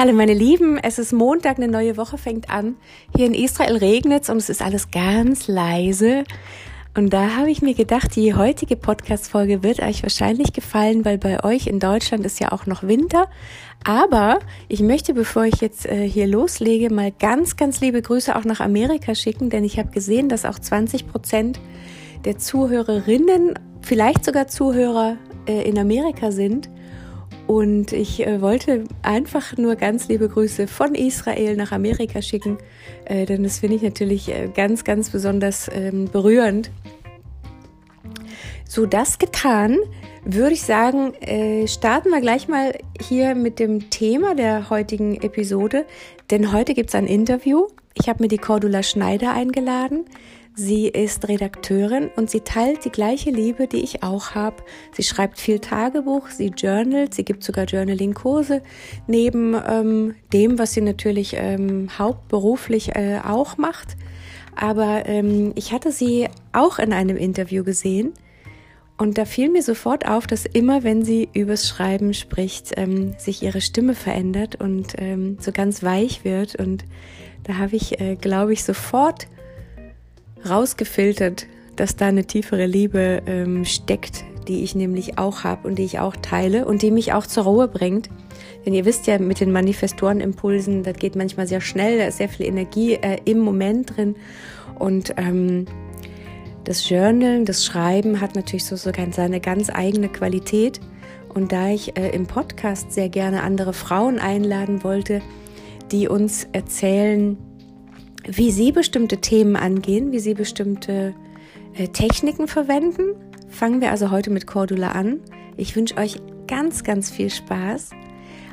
Hallo meine Lieben, es ist Montag, eine neue Woche fängt an. Hier in Israel regnet es und es ist alles ganz leise. Und da habe ich mir gedacht, die heutige Podcast-Folge wird euch wahrscheinlich gefallen, weil bei euch in Deutschland ist ja auch noch Winter. Aber ich möchte, bevor ich jetzt äh, hier loslege, mal ganz, ganz liebe Grüße auch nach Amerika schicken, denn ich habe gesehen, dass auch 20 Prozent der Zuhörerinnen, vielleicht sogar Zuhörer äh, in Amerika sind. Und ich äh, wollte einfach nur ganz liebe Grüße von Israel nach Amerika schicken, äh, denn das finde ich natürlich äh, ganz, ganz besonders ähm, berührend. So, das getan, würde ich sagen, äh, starten wir gleich mal hier mit dem Thema der heutigen Episode, denn heute gibt es ein Interview. Ich habe mir die Cordula Schneider eingeladen. Sie ist Redakteurin und sie teilt die gleiche Liebe, die ich auch habe. Sie schreibt viel Tagebuch, sie journalt, sie gibt sogar Journaling-Kurse neben ähm, dem, was sie natürlich ähm, hauptberuflich äh, auch macht. Aber ähm, ich hatte sie auch in einem Interview gesehen und da fiel mir sofort auf, dass immer, wenn sie übers Schreiben spricht, ähm, sich ihre Stimme verändert und ähm, so ganz weich wird. Und da habe ich, äh, glaube ich, sofort rausgefiltert, dass da eine tiefere Liebe ähm, steckt, die ich nämlich auch habe und die ich auch teile und die mich auch zur Ruhe bringt. Denn ihr wisst ja, mit den Manifestorenimpulsen, das geht manchmal sehr schnell, da ist sehr viel Energie äh, im Moment drin. Und ähm, das Journalen, das Schreiben hat natürlich so, so seine ganz eigene Qualität. Und da ich äh, im Podcast sehr gerne andere Frauen einladen wollte, die uns erzählen, wie Sie bestimmte Themen angehen, wie Sie bestimmte äh, Techniken verwenden. Fangen wir also heute mit Cordula an. Ich wünsche euch ganz, ganz viel Spaß.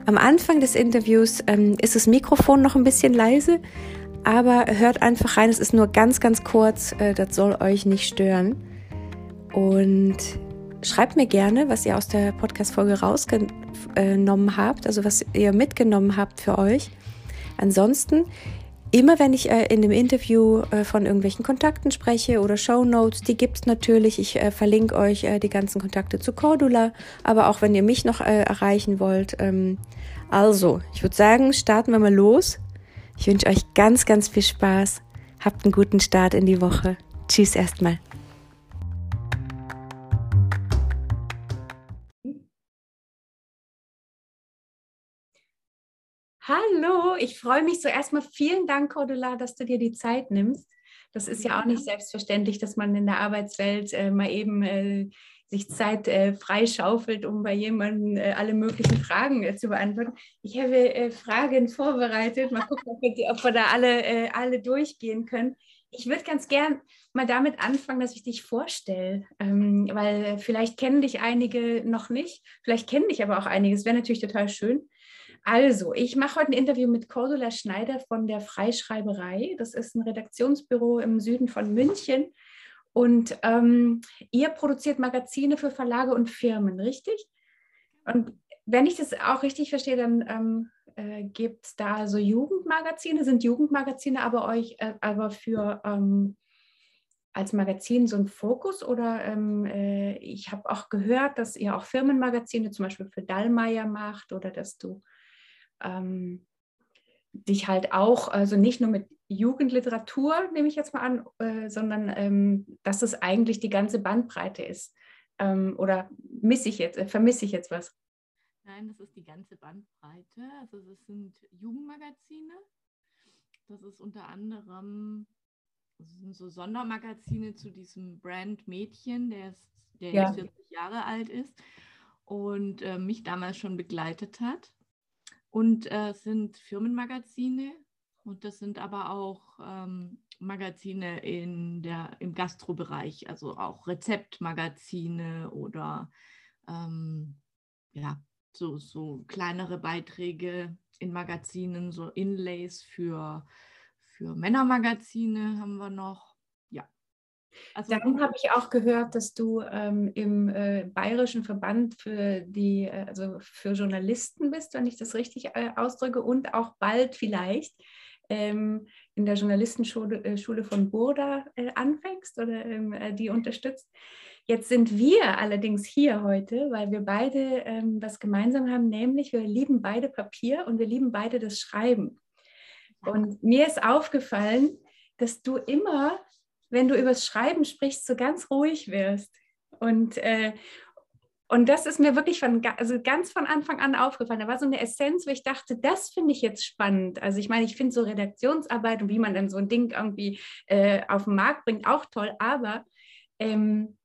Am Anfang des Interviews ähm, ist das Mikrofon noch ein bisschen leise, aber hört einfach rein. Es ist nur ganz, ganz kurz. Äh, das soll euch nicht stören. Und schreibt mir gerne, was ihr aus der Podcast-Folge rausgenommen habt, also was ihr mitgenommen habt für euch. Ansonsten Immer wenn ich äh, in dem Interview äh, von irgendwelchen Kontakten spreche oder Show Notes, die gibt's natürlich. Ich äh, verlinke euch äh, die ganzen Kontakte zu Cordula, aber auch wenn ihr mich noch äh, erreichen wollt. Ähm, also, ich würde sagen, starten wir mal los. Ich wünsche euch ganz, ganz viel Spaß. Habt einen guten Start in die Woche. Tschüss erstmal. Hallo, ich freue mich zuerst mal. Vielen Dank, Cordula, dass du dir die Zeit nimmst. Das ist ja auch nicht selbstverständlich, dass man in der Arbeitswelt äh, mal eben äh, sich Zeit äh, freischaufelt, um bei jemandem äh, alle möglichen Fragen äh, zu beantworten. Ich habe äh, Fragen vorbereitet. Mal gucken, ob wir, ob wir da alle, äh, alle durchgehen können. Ich würde ganz gern mal damit anfangen, dass ich dich vorstelle, ähm, weil vielleicht kennen dich einige noch nicht, vielleicht kennen dich aber auch einige. Es wäre natürlich total schön. Also, ich mache heute ein Interview mit Cordula Schneider von der Freischreiberei. Das ist ein Redaktionsbüro im Süden von München. Und ähm, ihr produziert Magazine für Verlage und Firmen, richtig? Und wenn ich das auch richtig verstehe, dann ähm, äh, gibt es da so Jugendmagazine, sind Jugendmagazine aber euch äh, aber für ähm, als Magazin so ein Fokus oder ähm, äh, ich habe auch gehört, dass ihr auch Firmenmagazine zum Beispiel für Dallmayr macht oder dass du ähm, dich halt auch, also nicht nur mit Jugendliteratur, nehme ich jetzt mal an, äh, sondern ähm, dass es eigentlich die ganze Bandbreite ist. Ähm, oder misse ich jetzt, äh, vermisse ich jetzt was? Nein, das ist die ganze Bandbreite. Also es sind Jugendmagazine. Das ist unter anderem das sind so Sondermagazine zu diesem Brand Mädchen, der, ist, der ja. 40 Jahre alt ist und äh, mich damals schon begleitet hat. Und äh, sind Firmenmagazine und das sind aber auch ähm, Magazine in der, im Gastrobereich, also auch Rezeptmagazine oder ähm, ja, so, so kleinere Beiträge in Magazinen, so Inlays für, für Männermagazine haben wir noch. Also, Dann habe ich auch gehört, dass du ähm, im äh, Bayerischen Verband für die, äh, also für Journalisten bist, wenn ich das richtig äh, ausdrücke, und auch bald vielleicht ähm, in der Journalistenschule äh, Schule von Burda äh, anfängst oder ähm, äh, die unterstützt. Jetzt sind wir allerdings hier heute, weil wir beide ähm, was gemeinsam haben, nämlich wir lieben beide Papier und wir lieben beide das Schreiben. Und mir ist aufgefallen, dass du immer, wenn du übers Schreiben sprichst, so ganz ruhig wirst. Und, äh, und das ist mir wirklich von, also ganz von Anfang an aufgefallen. Da war so eine Essenz, wo ich dachte, das finde ich jetzt spannend. Also ich meine, ich finde so Redaktionsarbeit und wie man dann so ein Ding irgendwie äh, auf den Markt bringt, auch toll. Aber ähm,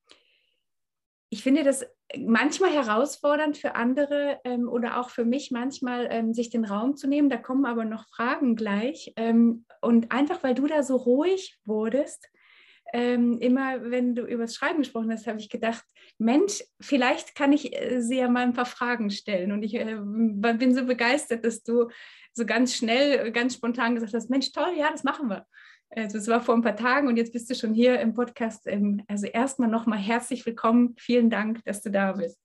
ich finde das manchmal herausfordernd für andere ähm, oder auch für mich manchmal, ähm, sich den Raum zu nehmen. Da kommen aber noch Fragen gleich. Ähm, und einfach, weil du da so ruhig wurdest, ähm, immer wenn du über das Schreiben gesprochen hast, habe ich gedacht, Mensch, vielleicht kann ich äh, sie ja mal ein paar Fragen stellen. Und ich äh, bin so begeistert, dass du so ganz schnell, ganz spontan gesagt hast, Mensch, toll, ja, das machen wir. Also es war vor ein paar Tagen und jetzt bist du schon hier im Podcast. Ähm, also erstmal nochmal herzlich willkommen. Vielen Dank, dass du da bist.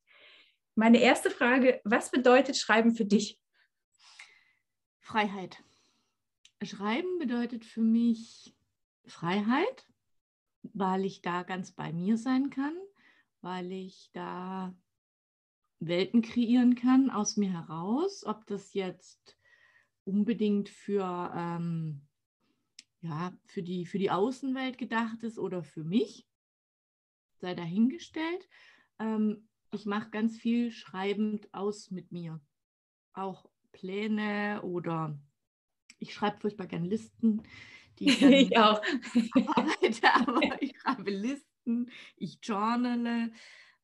Meine erste Frage, was bedeutet Schreiben für dich? Freiheit. Schreiben bedeutet für mich Freiheit weil ich da ganz bei mir sein kann, weil ich da Welten kreieren kann aus mir heraus, ob das jetzt unbedingt für, ähm, ja, für, die, für die Außenwelt gedacht ist oder für mich, sei dahingestellt. Ähm, ich mache ganz viel schreibend aus mit mir. Auch Pläne oder ich schreibe furchtbar gerne Listen die ich, ich auch arbeite, aber ich schreibe Listen, ich journale,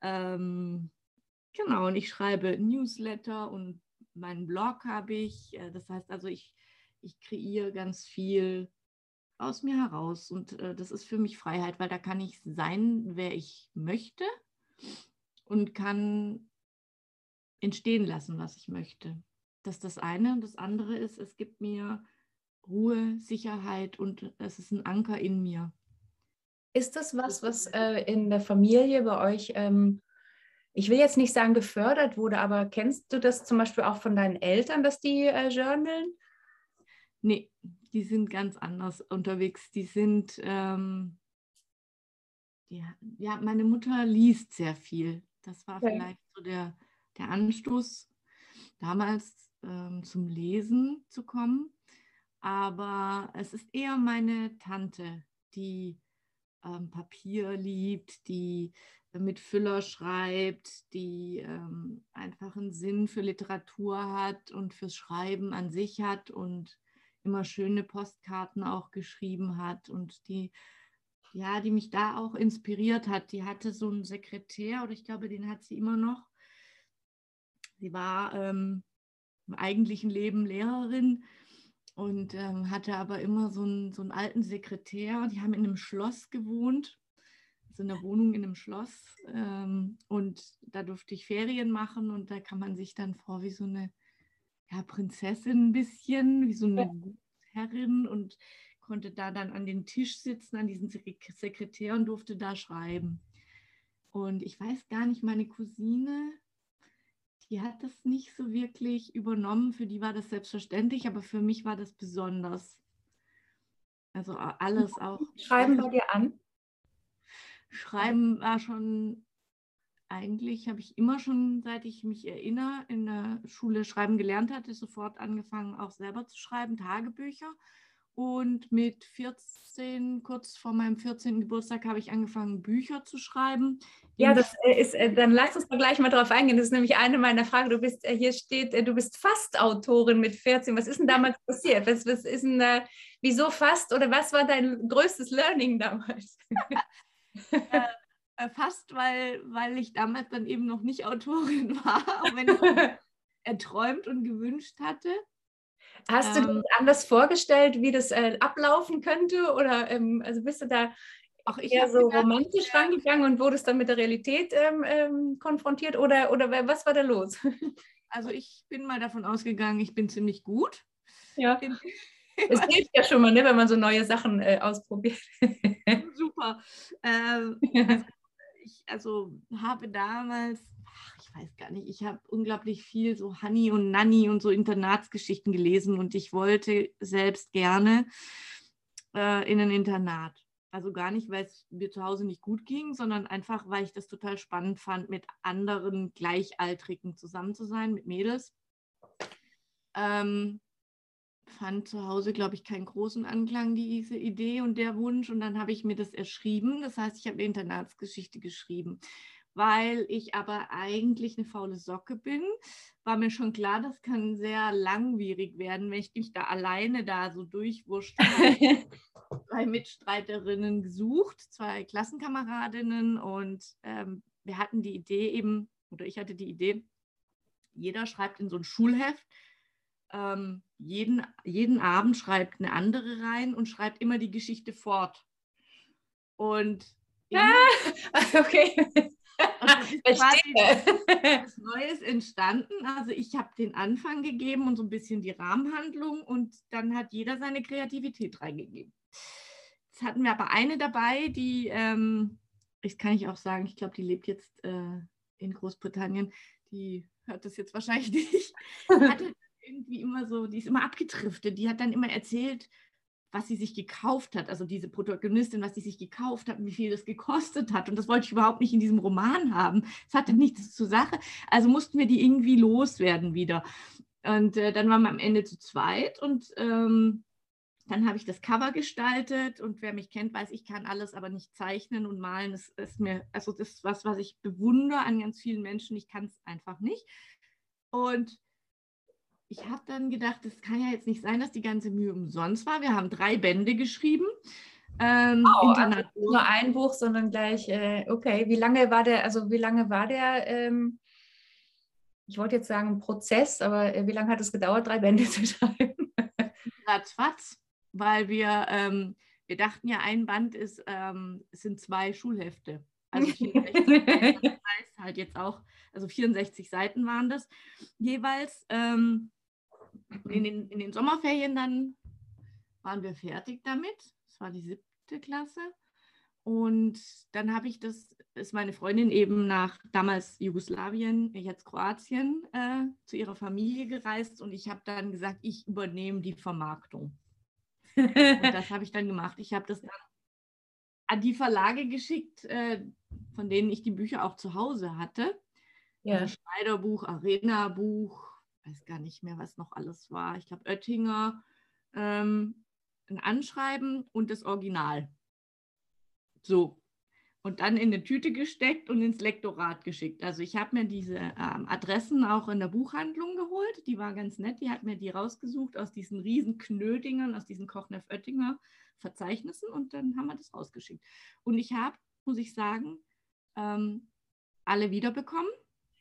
ähm, genau, und ich schreibe Newsletter und meinen Blog habe ich. Äh, das heißt also, ich, ich kreiere ganz viel aus mir heraus und äh, das ist für mich Freiheit, weil da kann ich sein, wer ich möchte und kann entstehen lassen, was ich möchte. Das ist das eine. Und das andere ist, es gibt mir Ruhe, Sicherheit und es ist ein Anker in mir. Ist das was, was äh, in der Familie bei euch, ähm, ich will jetzt nicht sagen gefördert wurde, aber kennst du das zum Beispiel auch von deinen Eltern, dass die äh, journalen? Nee, die sind ganz anders unterwegs. Die sind, ähm, ja, ja, meine Mutter liest sehr viel. Das war okay. vielleicht so der, der Anstoß, damals ähm, zum Lesen zu kommen aber es ist eher meine Tante, die ähm, Papier liebt, die mit Füller schreibt, die ähm, einfach einen Sinn für Literatur hat und fürs Schreiben an sich hat und immer schöne Postkarten auch geschrieben hat und die ja, die mich da auch inspiriert hat. Die hatte so einen Sekretär oder ich glaube, den hat sie immer noch. Sie war ähm, im eigentlichen Leben Lehrerin und ähm, hatte aber immer so einen, so einen alten Sekretär. Die haben in einem Schloss gewohnt, also in einer Wohnung in einem Schloss. Ähm, und da durfte ich Ferien machen und da kann man sich dann vor wie so eine ja, Prinzessin ein bisschen, wie so eine Herrin und konnte da dann an den Tisch sitzen, an diesen Sekretär und durfte da schreiben. Und ich weiß gar nicht, meine Cousine, die hat das nicht so wirklich übernommen. Für die war das selbstverständlich, aber für mich war das besonders. Also alles auch. Schreiben bei dir an? Schreiben war schon, eigentlich habe ich immer schon, seit ich mich erinnere, in der Schule schreiben gelernt hatte, sofort angefangen, auch selber zu schreiben, Tagebücher. Und mit 14, kurz vor meinem 14. Geburtstag, habe ich angefangen, Bücher zu schreiben. Ja, das äh, ist, äh, dann lass uns doch gleich mal drauf eingehen. Das ist nämlich eine meiner Fragen. Du bist, äh, hier steht, du bist fast Autorin mit 14. Was ist denn damals passiert? Was, was ist denn, wieso fast oder was war dein größtes Learning damals? äh, fast, weil, weil ich damals dann eben noch nicht Autorin war, auch wenn ich erträumt und gewünscht hatte. Hast ähm, du dir anders vorgestellt, wie das äh, ablaufen könnte? Oder ähm, also bist du da auch eher so gedacht, romantisch ja. rangegangen und wurdest dann mit der Realität ähm, ähm konfrontiert? Oder, oder was war da los? Also ich bin mal davon ausgegangen, ich bin ziemlich gut. Ja. Es hilft ja schon mal, ne, wenn man so neue Sachen äh, ausprobiert. Super. Ähm, ich also habe damals ich weiß gar nicht, ich habe unglaublich viel so Honey und Nanny und so Internatsgeschichten gelesen und ich wollte selbst gerne äh, in ein Internat. Also gar nicht, weil es mir zu Hause nicht gut ging, sondern einfach, weil ich das total spannend fand, mit anderen Gleichaltrigen zusammen zu sein, mit Mädels. Ähm, fand zu Hause, glaube ich, keinen großen Anklang, diese Idee und der Wunsch. Und dann habe ich mir das erschrieben. Das heißt, ich habe eine Internatsgeschichte geschrieben. Weil ich aber eigentlich eine faule Socke bin, war mir schon klar, das kann sehr langwierig werden, wenn ich mich da alleine da so durchwurscht. zwei Mitstreiterinnen gesucht, zwei Klassenkameradinnen und ähm, wir hatten die Idee eben, oder ich hatte die Idee, jeder schreibt in so ein Schulheft ähm, jeden, jeden Abend schreibt eine andere rein und schreibt immer die Geschichte fort. Und ah, okay. was Neues entstanden. Also ich habe den Anfang gegeben und so ein bisschen die Rahmenhandlung und dann hat jeder seine Kreativität reingegeben. Jetzt hatten wir aber eine dabei, die, ähm, das kann ich auch sagen, ich glaube, die lebt jetzt äh, in Großbritannien. Die hört das jetzt wahrscheinlich nicht. Hatte irgendwie immer so, die ist immer abgetriftet. Die hat dann immer erzählt, was sie sich gekauft hat, also diese Protagonistin, was sie sich gekauft hat wie viel das gekostet hat. Und das wollte ich überhaupt nicht in diesem Roman haben. Es hatte nichts zur Sache. Also mussten wir die irgendwie loswerden wieder. Und äh, dann waren wir am Ende zu zweit und ähm, dann habe ich das Cover gestaltet und wer mich kennt, weiß, ich kann alles, aber nicht zeichnen und malen. Das ist mir, also das ist was, was ich bewundere an ganz vielen Menschen. Ich kann es einfach nicht. Und ich habe dann gedacht, das kann ja jetzt nicht sein, dass die ganze Mühe umsonst war. Wir haben drei Bände geschrieben. Ähm, oh, also nur ein Buch, sondern gleich, äh, okay, wie lange war der, also wie lange war der, ähm, ich wollte jetzt sagen Prozess, aber äh, wie lange hat es gedauert, drei Bände zu schreiben? Ratzfatz, weil wir, ähm, wir dachten ja, ein Band ist, ähm, sind zwei Schulhefte. Also 64 Seiten, das heißt halt jetzt auch, also 64 Seiten waren das jeweils. Ähm, in den, in den Sommerferien dann waren wir fertig damit. Das war die siebte Klasse. Und dann habe ich das, ist meine Freundin eben nach damals Jugoslawien, jetzt Kroatien, äh, zu ihrer Familie gereist und ich habe dann gesagt, ich übernehme die Vermarktung. und das habe ich dann gemacht. Ich habe das dann an die Verlage geschickt, äh, von denen ich die Bücher auch zu Hause hatte. Ja. Also Schneiderbuch, Arena-Buch, weiß gar nicht mehr, was noch alles war. Ich glaube, Oettinger, ähm, ein Anschreiben und das Original. So. Und dann in eine Tüte gesteckt und ins Lektorat geschickt. Also ich habe mir diese ähm, Adressen auch in der Buchhandlung geholt. Die war ganz nett. Die hat mir die rausgesucht aus diesen riesen Knödingern, aus diesen Kochneff-Oettinger Verzeichnissen und dann haben wir das rausgeschickt. Und ich habe, muss ich sagen, ähm, alle wiederbekommen.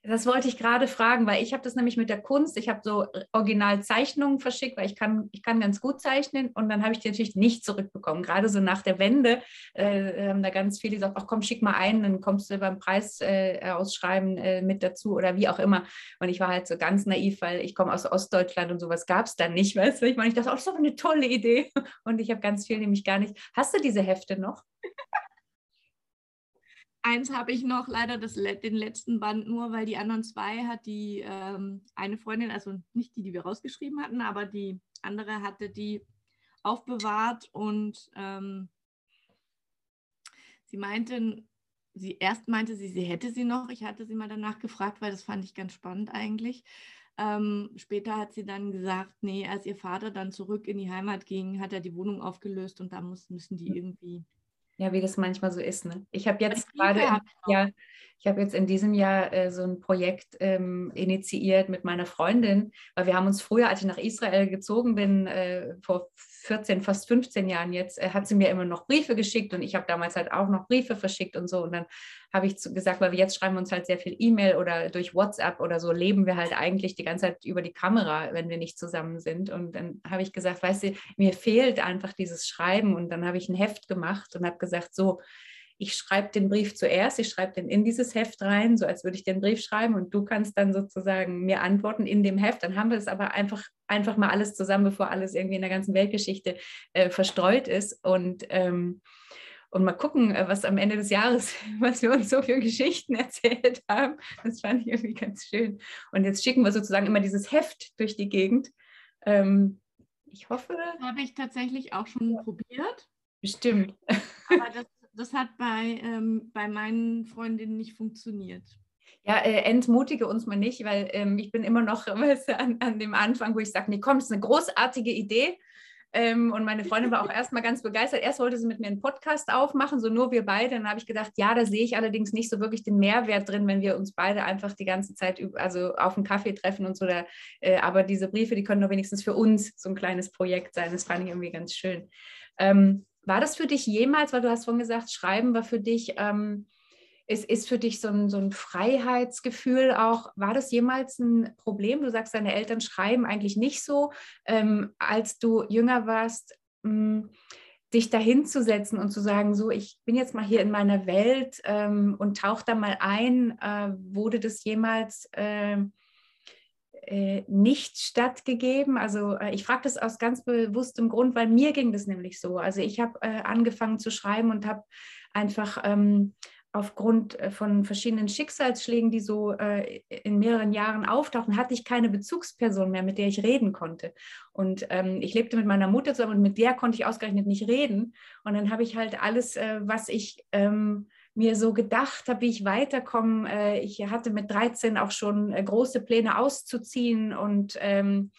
Das wollte ich gerade fragen, weil ich habe das nämlich mit der Kunst, ich habe so Originalzeichnungen verschickt, weil ich kann, ich kann ganz gut zeichnen und dann habe ich die natürlich nicht zurückbekommen. Gerade so nach der Wende äh, haben da ganz viele gesagt, ach komm, schick mal ein, dann kommst du beim Preis äh, ausschreiben äh, mit dazu oder wie auch immer. Und ich war halt so ganz naiv, weil ich komme aus Ostdeutschland und sowas gab es dann nicht, weißt du? Ich meine, ich dachte, oh, das ist aber eine tolle Idee. Und ich habe ganz viel nämlich gar nicht. Hast du diese Hefte noch? Eins habe ich noch, leider das, den letzten Band nur, weil die anderen zwei hat die ähm, eine Freundin, also nicht die, die wir rausgeschrieben hatten, aber die andere hatte die aufbewahrt und ähm, sie meinte, sie erst meinte sie, sie hätte sie noch. Ich hatte sie mal danach gefragt, weil das fand ich ganz spannend eigentlich. Ähm, später hat sie dann gesagt, nee, als ihr Vater dann zurück in die Heimat ging, hat er die Wohnung aufgelöst und da muss, müssen die irgendwie ja, wie das manchmal so ist. Ne? Ich habe jetzt gerade, ja, ich habe jetzt in diesem Jahr äh, so ein Projekt ähm, initiiert mit meiner Freundin, weil wir haben uns früher, als ich nach Israel gezogen bin, äh, vor 14, fast 15 Jahren jetzt, äh, hat sie mir immer noch Briefe geschickt und ich habe damals halt auch noch Briefe verschickt und so. Und dann habe ich gesagt, weil wir jetzt schreiben uns halt sehr viel E-Mail oder durch WhatsApp oder so, leben wir halt eigentlich die ganze Zeit über die Kamera, wenn wir nicht zusammen sind. Und dann habe ich gesagt, weißt du, mir fehlt einfach dieses Schreiben. Und dann habe ich ein Heft gemacht und habe gesagt, so, ich schreibe den Brief zuerst, ich schreibe den in dieses Heft rein, so als würde ich den Brief schreiben und du kannst dann sozusagen mir antworten in dem Heft. Dann haben wir es aber einfach, einfach mal alles zusammen, bevor alles irgendwie in der ganzen Weltgeschichte äh, verstreut ist. Und, ähm, und mal gucken, äh, was am Ende des Jahres, was wir uns so für Geschichten erzählt haben. Das fand ich irgendwie ganz schön. Und jetzt schicken wir sozusagen immer dieses Heft durch die Gegend. Ähm, ich hoffe. Das habe ich tatsächlich auch schon probiert. Bestimmt. Aber das, das hat bei, ähm, bei meinen Freundinnen nicht funktioniert. Ja, äh, entmutige uns mal nicht, weil ähm, ich bin immer noch weißt du, an, an dem Anfang, wo ich sage, nee, komm, das ist eine großartige Idee. Ähm, und meine Freundin war auch erstmal ganz begeistert. Erst wollte sie mit mir einen Podcast aufmachen, so nur wir beide. Dann habe ich gedacht, ja, da sehe ich allerdings nicht so wirklich den Mehrwert drin, wenn wir uns beide einfach die ganze Zeit also auf einen Kaffee treffen und so. Da, äh, aber diese Briefe, die können doch wenigstens für uns so ein kleines Projekt sein. Das fand ich irgendwie ganz schön. Ähm, war das für dich jemals, weil du hast vorhin gesagt, Schreiben war für dich ähm, ist, ist für dich so ein, so ein Freiheitsgefühl auch, war das jemals ein Problem? Du sagst, deine Eltern schreiben eigentlich nicht so. Ähm, als du jünger warst, mh, hm, dich dahinzusetzen und zu sagen, so, ich bin jetzt mal hier in meiner Welt ähm, und tauch da mal ein, äh, wurde das jemals äh, äh, nicht stattgegeben? Also äh, ich frage das aus ganz bewusstem Grund, weil mir ging das nämlich so. Also ich habe äh, angefangen zu schreiben und habe einfach ähm, aufgrund äh, von verschiedenen Schicksalsschlägen, die so äh, in mehreren Jahren auftauchten, hatte ich keine Bezugsperson mehr, mit der ich reden konnte. Und ähm, ich lebte mit meiner Mutter zusammen und mit der konnte ich ausgerechnet nicht reden. Und dann habe ich halt alles, äh, was ich ähm, mir so gedacht habe, wie ich weiterkomme. Äh, ich hatte mit 13 auch schon äh, große Pläne auszuziehen und ähm,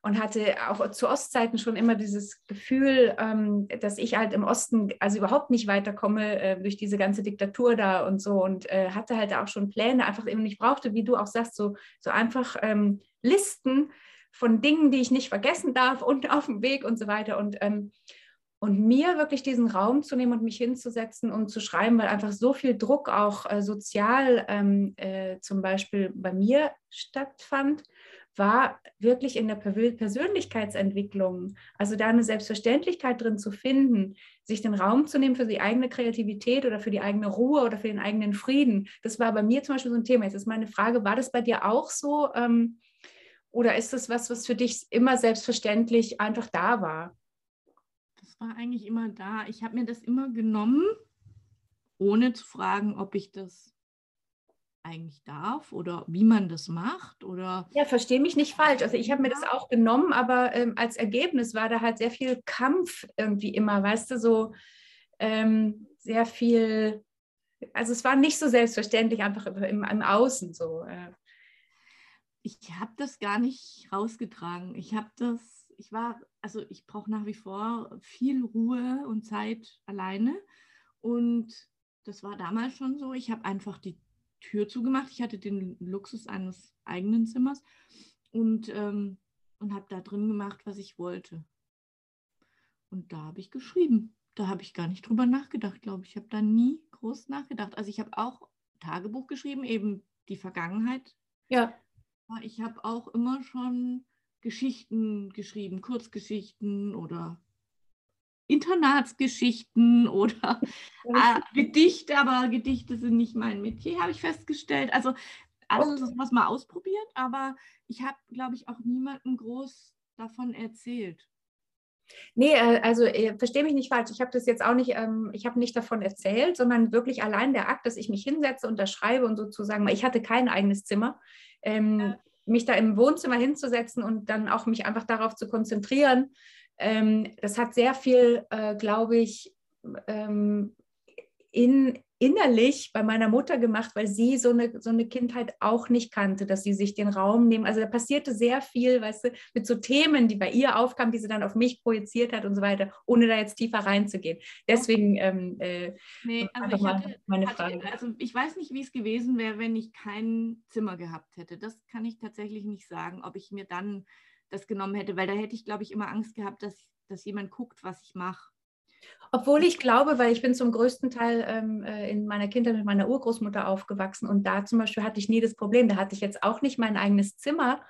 und hatte auch zu Ostzeiten schon immer dieses Gefühl, ähm, dass ich halt im Osten also überhaupt nicht weiterkomme äh, durch diese ganze Diktatur da und so und äh, hatte halt auch schon Pläne, einfach eben nicht brauchte, wie du auch sagst, so, so einfach ähm, Listen von Dingen, die ich nicht vergessen darf und auf dem Weg und so weiter und ähm, und mir wirklich diesen Raum zu nehmen und mich hinzusetzen und zu schreiben, weil einfach so viel Druck auch äh, sozial ähm, äh, zum Beispiel bei mir stattfand war wirklich in der Persönlichkeitsentwicklung, also da eine Selbstverständlichkeit drin zu finden, sich den Raum zu nehmen für die eigene Kreativität oder für die eigene Ruhe oder für den eigenen Frieden. Das war bei mir zum Beispiel so ein Thema. Jetzt ist meine Frage, war das bei dir auch so? Ähm, oder ist das was, was für dich immer selbstverständlich einfach da war? Das war eigentlich immer da. Ich habe mir das immer genommen, ohne zu fragen, ob ich das eigentlich darf oder wie man das macht oder ja verstehe mich nicht falsch also ich habe mir das auch genommen aber ähm, als Ergebnis war da halt sehr viel Kampf irgendwie immer weißt du so ähm, sehr viel also es war nicht so selbstverständlich einfach im, im Außen so äh. ich habe das gar nicht rausgetragen ich habe das ich war also ich brauche nach wie vor viel Ruhe und Zeit alleine und das war damals schon so ich habe einfach die Tür zugemacht. Ich hatte den Luxus eines eigenen Zimmers und, ähm, und habe da drin gemacht, was ich wollte. Und da habe ich geschrieben. Da habe ich gar nicht drüber nachgedacht, glaube ich. Ich habe da nie groß nachgedacht. Also ich habe auch Tagebuch geschrieben, eben die Vergangenheit. Ja. Ich habe auch immer schon Geschichten geschrieben, Kurzgeschichten oder Internatsgeschichten oder äh, Gedichte, aber Gedichte sind nicht mein Metier, habe ich festgestellt. Also alles was mal ausprobiert, aber ich habe, glaube ich, auch niemandem groß davon erzählt. Nee, äh, also äh, verstehe mich nicht falsch. Ich habe das jetzt auch nicht, ähm, ich habe nicht davon erzählt, sondern wirklich allein der Akt, dass ich mich hinsetze, unterschreibe und sozusagen, ich hatte kein eigenes Zimmer, ähm, ja. Mich da im Wohnzimmer hinzusetzen und dann auch mich einfach darauf zu konzentrieren, ähm, das hat sehr viel, äh, glaube ich, ähm, in, innerlich bei meiner Mutter gemacht, weil sie so eine, so eine Kindheit auch nicht kannte, dass sie sich den Raum nehmen. Also da passierte sehr viel, weißt du, mit so Themen, die bei ihr aufkamen, die sie dann auf mich projiziert hat und so weiter, ohne da jetzt tiefer reinzugehen. Deswegen ähm, äh, nee, also ich hatte, meine Frage. also ich weiß nicht, wie es gewesen wäre, wenn ich kein Zimmer gehabt hätte. Das kann ich tatsächlich nicht sagen, ob ich mir dann das genommen hätte, weil da hätte ich, glaube ich, immer Angst gehabt, dass, dass jemand guckt, was ich mache. Obwohl ich glaube, weil ich bin zum größten Teil ähm, äh, in meiner Kindheit mit meiner Urgroßmutter aufgewachsen und da zum Beispiel hatte ich nie das Problem. Da hatte ich jetzt auch nicht mein eigenes Zimmer.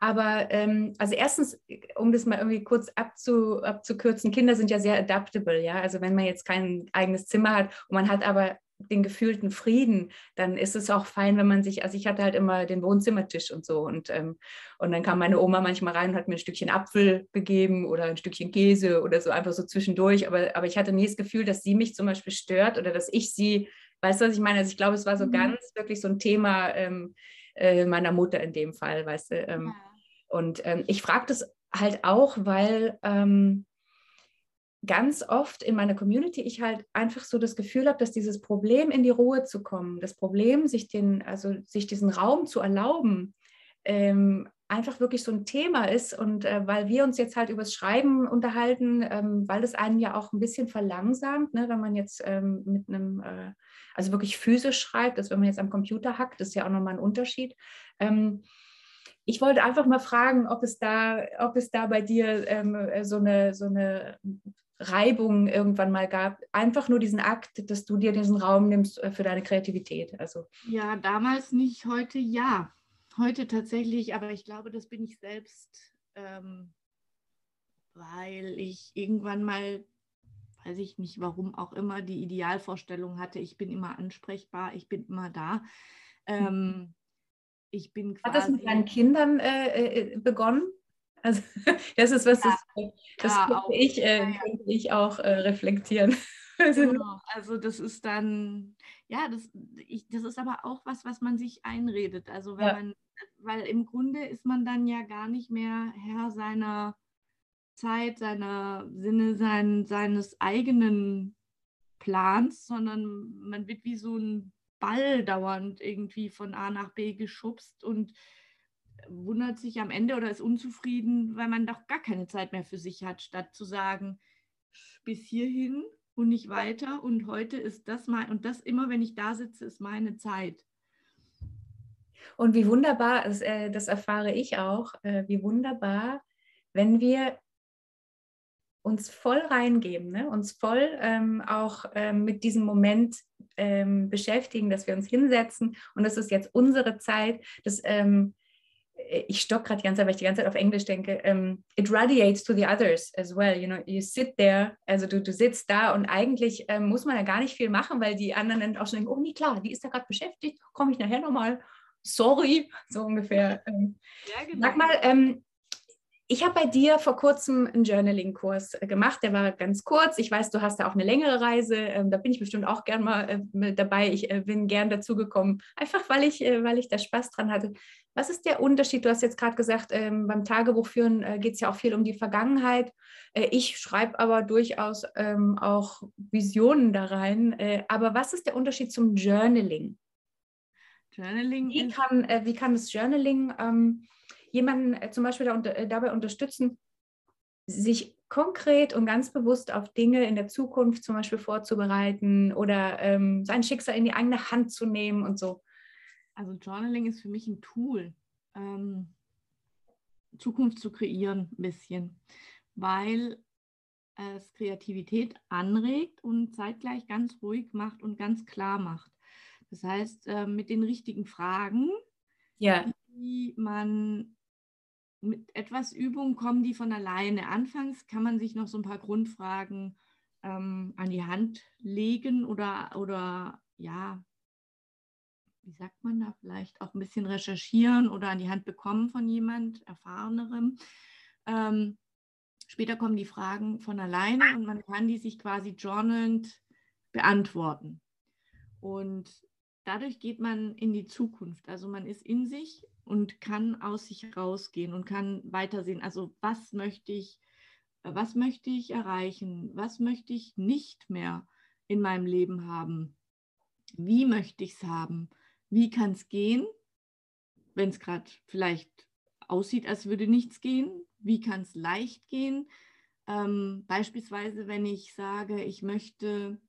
Aber ähm, also erstens, um das mal irgendwie kurz abzu, abzukürzen, Kinder sind ja sehr adaptable, ja. Also wenn man jetzt kein eigenes Zimmer hat und man hat aber den gefühlten Frieden, dann ist es auch fein, wenn man sich, also ich hatte halt immer den Wohnzimmertisch und so und, ähm, und dann kam meine Oma manchmal rein und hat mir ein Stückchen Apfel gegeben oder ein Stückchen Käse oder so einfach so zwischendurch, aber, aber ich hatte nie das Gefühl, dass sie mich zum Beispiel stört oder dass ich sie, weißt du, was ich meine? Also ich glaube, es war so mhm. ganz wirklich so ein Thema ähm, äh, meiner Mutter in dem Fall, weißt du. Ähm, ja. Und ähm, ich frage das halt auch, weil ähm, ganz oft in meiner Community ich halt einfach so das Gefühl habe, dass dieses Problem in die Ruhe zu kommen, das Problem, sich den, also sich diesen Raum zu erlauben, ähm, einfach wirklich so ein Thema ist und äh, weil wir uns jetzt halt übers Schreiben unterhalten, ähm, weil es einen ja auch ein bisschen verlangsamt, ne, wenn man jetzt ähm, mit einem, äh, also wirklich physisch schreibt, als wenn man jetzt am Computer hackt, das ist ja auch nochmal ein Unterschied. Ähm, ich wollte einfach mal fragen, ob es da, ob es da bei dir ähm, so, eine, so eine Reibung irgendwann mal gab. Einfach nur diesen Akt, dass du dir diesen Raum nimmst äh, für deine Kreativität. Also. Ja, damals nicht, heute ja. Heute tatsächlich, aber ich glaube, das bin ich selbst, ähm, weil ich irgendwann mal, weiß ich nicht warum auch immer, die Idealvorstellung hatte, ich bin immer ansprechbar, ich bin immer da. Ähm, ich bin quasi, Hat das mit deinen Kindern äh, äh begonnen? Also das ist was, ja, das, das ja, könnte, ich, äh, ja, könnte ich auch äh, reflektieren. Genau. Also das ist dann, ja, das, ich, das ist aber auch was, was man sich einredet. Also wenn man, weil im Grunde ist man dann ja gar nicht mehr Herr seiner Zeit, seiner Sinne, sein, seines eigenen Plans, sondern man wird wie so ein Ball dauernd irgendwie von A nach B geschubst und wundert sich am Ende oder ist unzufrieden, weil man doch gar keine Zeit mehr für sich hat, statt zu sagen, bis hierhin und nicht weiter und heute ist das mein und das immer, wenn ich da sitze, ist meine Zeit. Und wie wunderbar, das, äh, das erfahre ich auch, äh, wie wunderbar, wenn wir uns voll reingeben, ne? uns voll ähm, auch ähm, mit diesem Moment ähm, beschäftigen, dass wir uns hinsetzen und das ist jetzt unsere Zeit. Das, ähm, äh, ich stock gerade die ganze Zeit, weil ich die ganze Zeit auf Englisch denke. Um, ähm, it radiates to the others as well. You know, you sit there, also du, du sitzt da und eigentlich ähm, muss man ja gar nicht viel machen, weil die anderen dann auch schon denken, oh nee, klar, die ist da gerade beschäftigt, komme ich nachher nochmal. Sorry, so ungefähr. Ja, genau. Sag mal, ich habe bei dir vor kurzem einen Journaling-Kurs äh, gemacht, der war ganz kurz. Ich weiß, du hast da auch eine längere Reise. Ähm, da bin ich bestimmt auch gern mal äh, dabei. Ich äh, bin gern dazugekommen, einfach weil ich, weil ich da Spaß dran hatte. Was ist der Unterschied? Du hast jetzt gerade gesagt, ähm, beim Tagebuchführen geht es ja auch viel um die Vergangenheit. ich schreibe aber durchaus ähm, auch Visionen da rein. aber was ist der Unterschied zum Journaling? Journaling. Wie kann, wie kann das Journaling jemanden äh, zum Beispiel da unter, äh, dabei unterstützen, sich konkret und ganz bewusst auf Dinge in der Zukunft zum Beispiel vorzubereiten oder ähm, sein Schicksal in die eigene Hand zu nehmen und so. Also Journaling ist für mich ein Tool, ähm, Zukunft zu kreieren, ein bisschen, weil es Kreativität anregt und zeitgleich ganz ruhig macht und ganz klar macht. Das heißt, äh, mit den richtigen Fragen, ja. die man mit etwas Übung kommen die von alleine. Anfangs kann man sich noch so ein paar Grundfragen ähm, an die Hand legen oder, oder ja, wie sagt man da, vielleicht auch ein bisschen recherchieren oder an die Hand bekommen von jemand Erfahrenerem. Ähm, später kommen die Fragen von alleine und man kann die sich quasi journalnd beantworten. Und dadurch geht man in die Zukunft. Also man ist in sich und kann aus sich rausgehen und kann weitersehen. Also was möchte ich, was möchte ich erreichen? Was möchte ich nicht mehr in meinem Leben haben? Wie möchte ich es haben? Wie kann es gehen, wenn es gerade vielleicht aussieht, als würde nichts gehen? Wie kann es leicht gehen? Ähm, beispielsweise, wenn ich sage, ich möchte,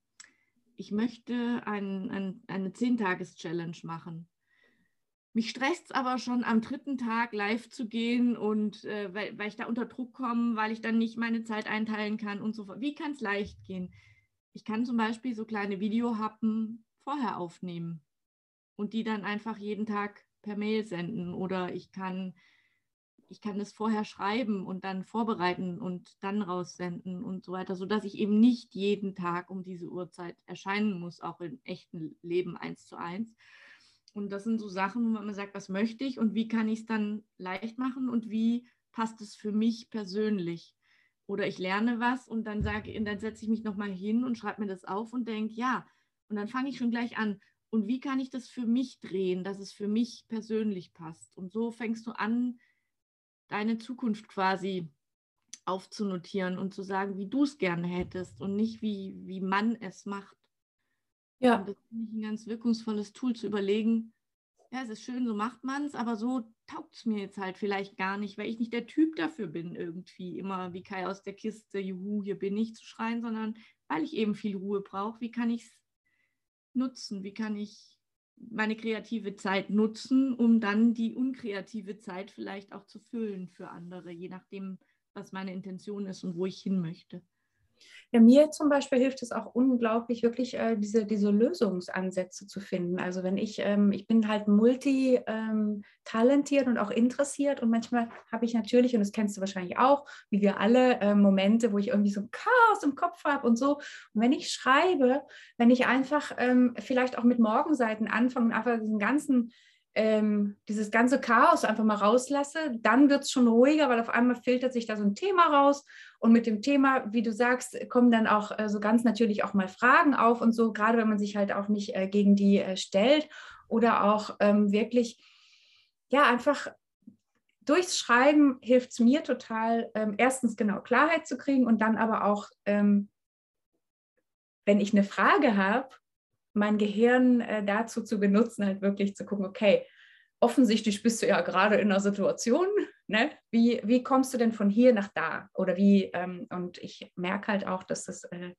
ich möchte ein, ein, eine 10-Tages-Challenge machen mich stresst es aber schon am dritten Tag live zu gehen und äh, weil, weil ich da unter Druck komme, weil ich dann nicht meine Zeit einteilen kann und so fort. Wie kann es leicht gehen? Ich kann zum Beispiel so kleine Videohappen vorher aufnehmen und die dann einfach jeden Tag per Mail senden oder ich kann ich kann es vorher schreiben und dann vorbereiten und dann raussenden und so weiter, sodass ich eben nicht jeden Tag um diese Uhrzeit erscheinen muss, auch im echten Leben eins zu eins. Und das sind so Sachen, wo man sagt, was möchte ich und wie kann ich es dann leicht machen und wie passt es für mich persönlich. Oder ich lerne was und dann sage, dann setze ich mich nochmal hin und schreibe mir das auf und denke, ja, und dann fange ich schon gleich an. Und wie kann ich das für mich drehen, dass es für mich persönlich passt? Und so fängst du an, deine Zukunft quasi aufzunotieren und zu sagen, wie du es gerne hättest und nicht wie, wie man es macht. Ja. Und das finde ich ein ganz wirkungsvolles Tool zu überlegen, ja, es ist schön, so macht man es, aber so taugt es mir jetzt halt vielleicht gar nicht, weil ich nicht der Typ dafür bin, irgendwie immer wie Kai aus der Kiste, juhu, hier bin ich zu schreien, sondern weil ich eben viel Ruhe brauche, wie kann ich es nutzen? Wie kann ich meine kreative Zeit nutzen, um dann die unkreative Zeit vielleicht auch zu füllen für andere, je nachdem, was meine Intention ist und wo ich hin möchte. Ja, mir zum Beispiel hilft es auch unglaublich, wirklich äh, diese, diese Lösungsansätze zu finden. Also wenn ich, ähm, ich bin halt multi-talentiert ähm, und auch interessiert und manchmal habe ich natürlich, und das kennst du wahrscheinlich auch, wie wir alle, äh, Momente, wo ich irgendwie so Chaos im Kopf habe und so. Und wenn ich schreibe, wenn ich einfach ähm, vielleicht auch mit Morgenseiten anfange und einfach diesen ganzen ähm, dieses ganze Chaos einfach mal rauslasse, dann wird es schon ruhiger, weil auf einmal filtert sich da so ein Thema raus. Und mit dem Thema, wie du sagst, kommen dann auch äh, so ganz natürlich auch mal Fragen auf und so, gerade wenn man sich halt auch nicht äh, gegen die äh, stellt oder auch ähm, wirklich, ja, einfach durchs Schreiben hilft es mir total, ähm, erstens genau Klarheit zu kriegen und dann aber auch, ähm, wenn ich eine Frage habe, mein Gehirn äh, dazu zu benutzen, halt wirklich zu gucken, okay, offensichtlich bist du ja gerade in einer Situation, ne? wie, wie kommst du denn von hier nach da? Oder wie, ähm, und ich merke halt auch, dass das äh,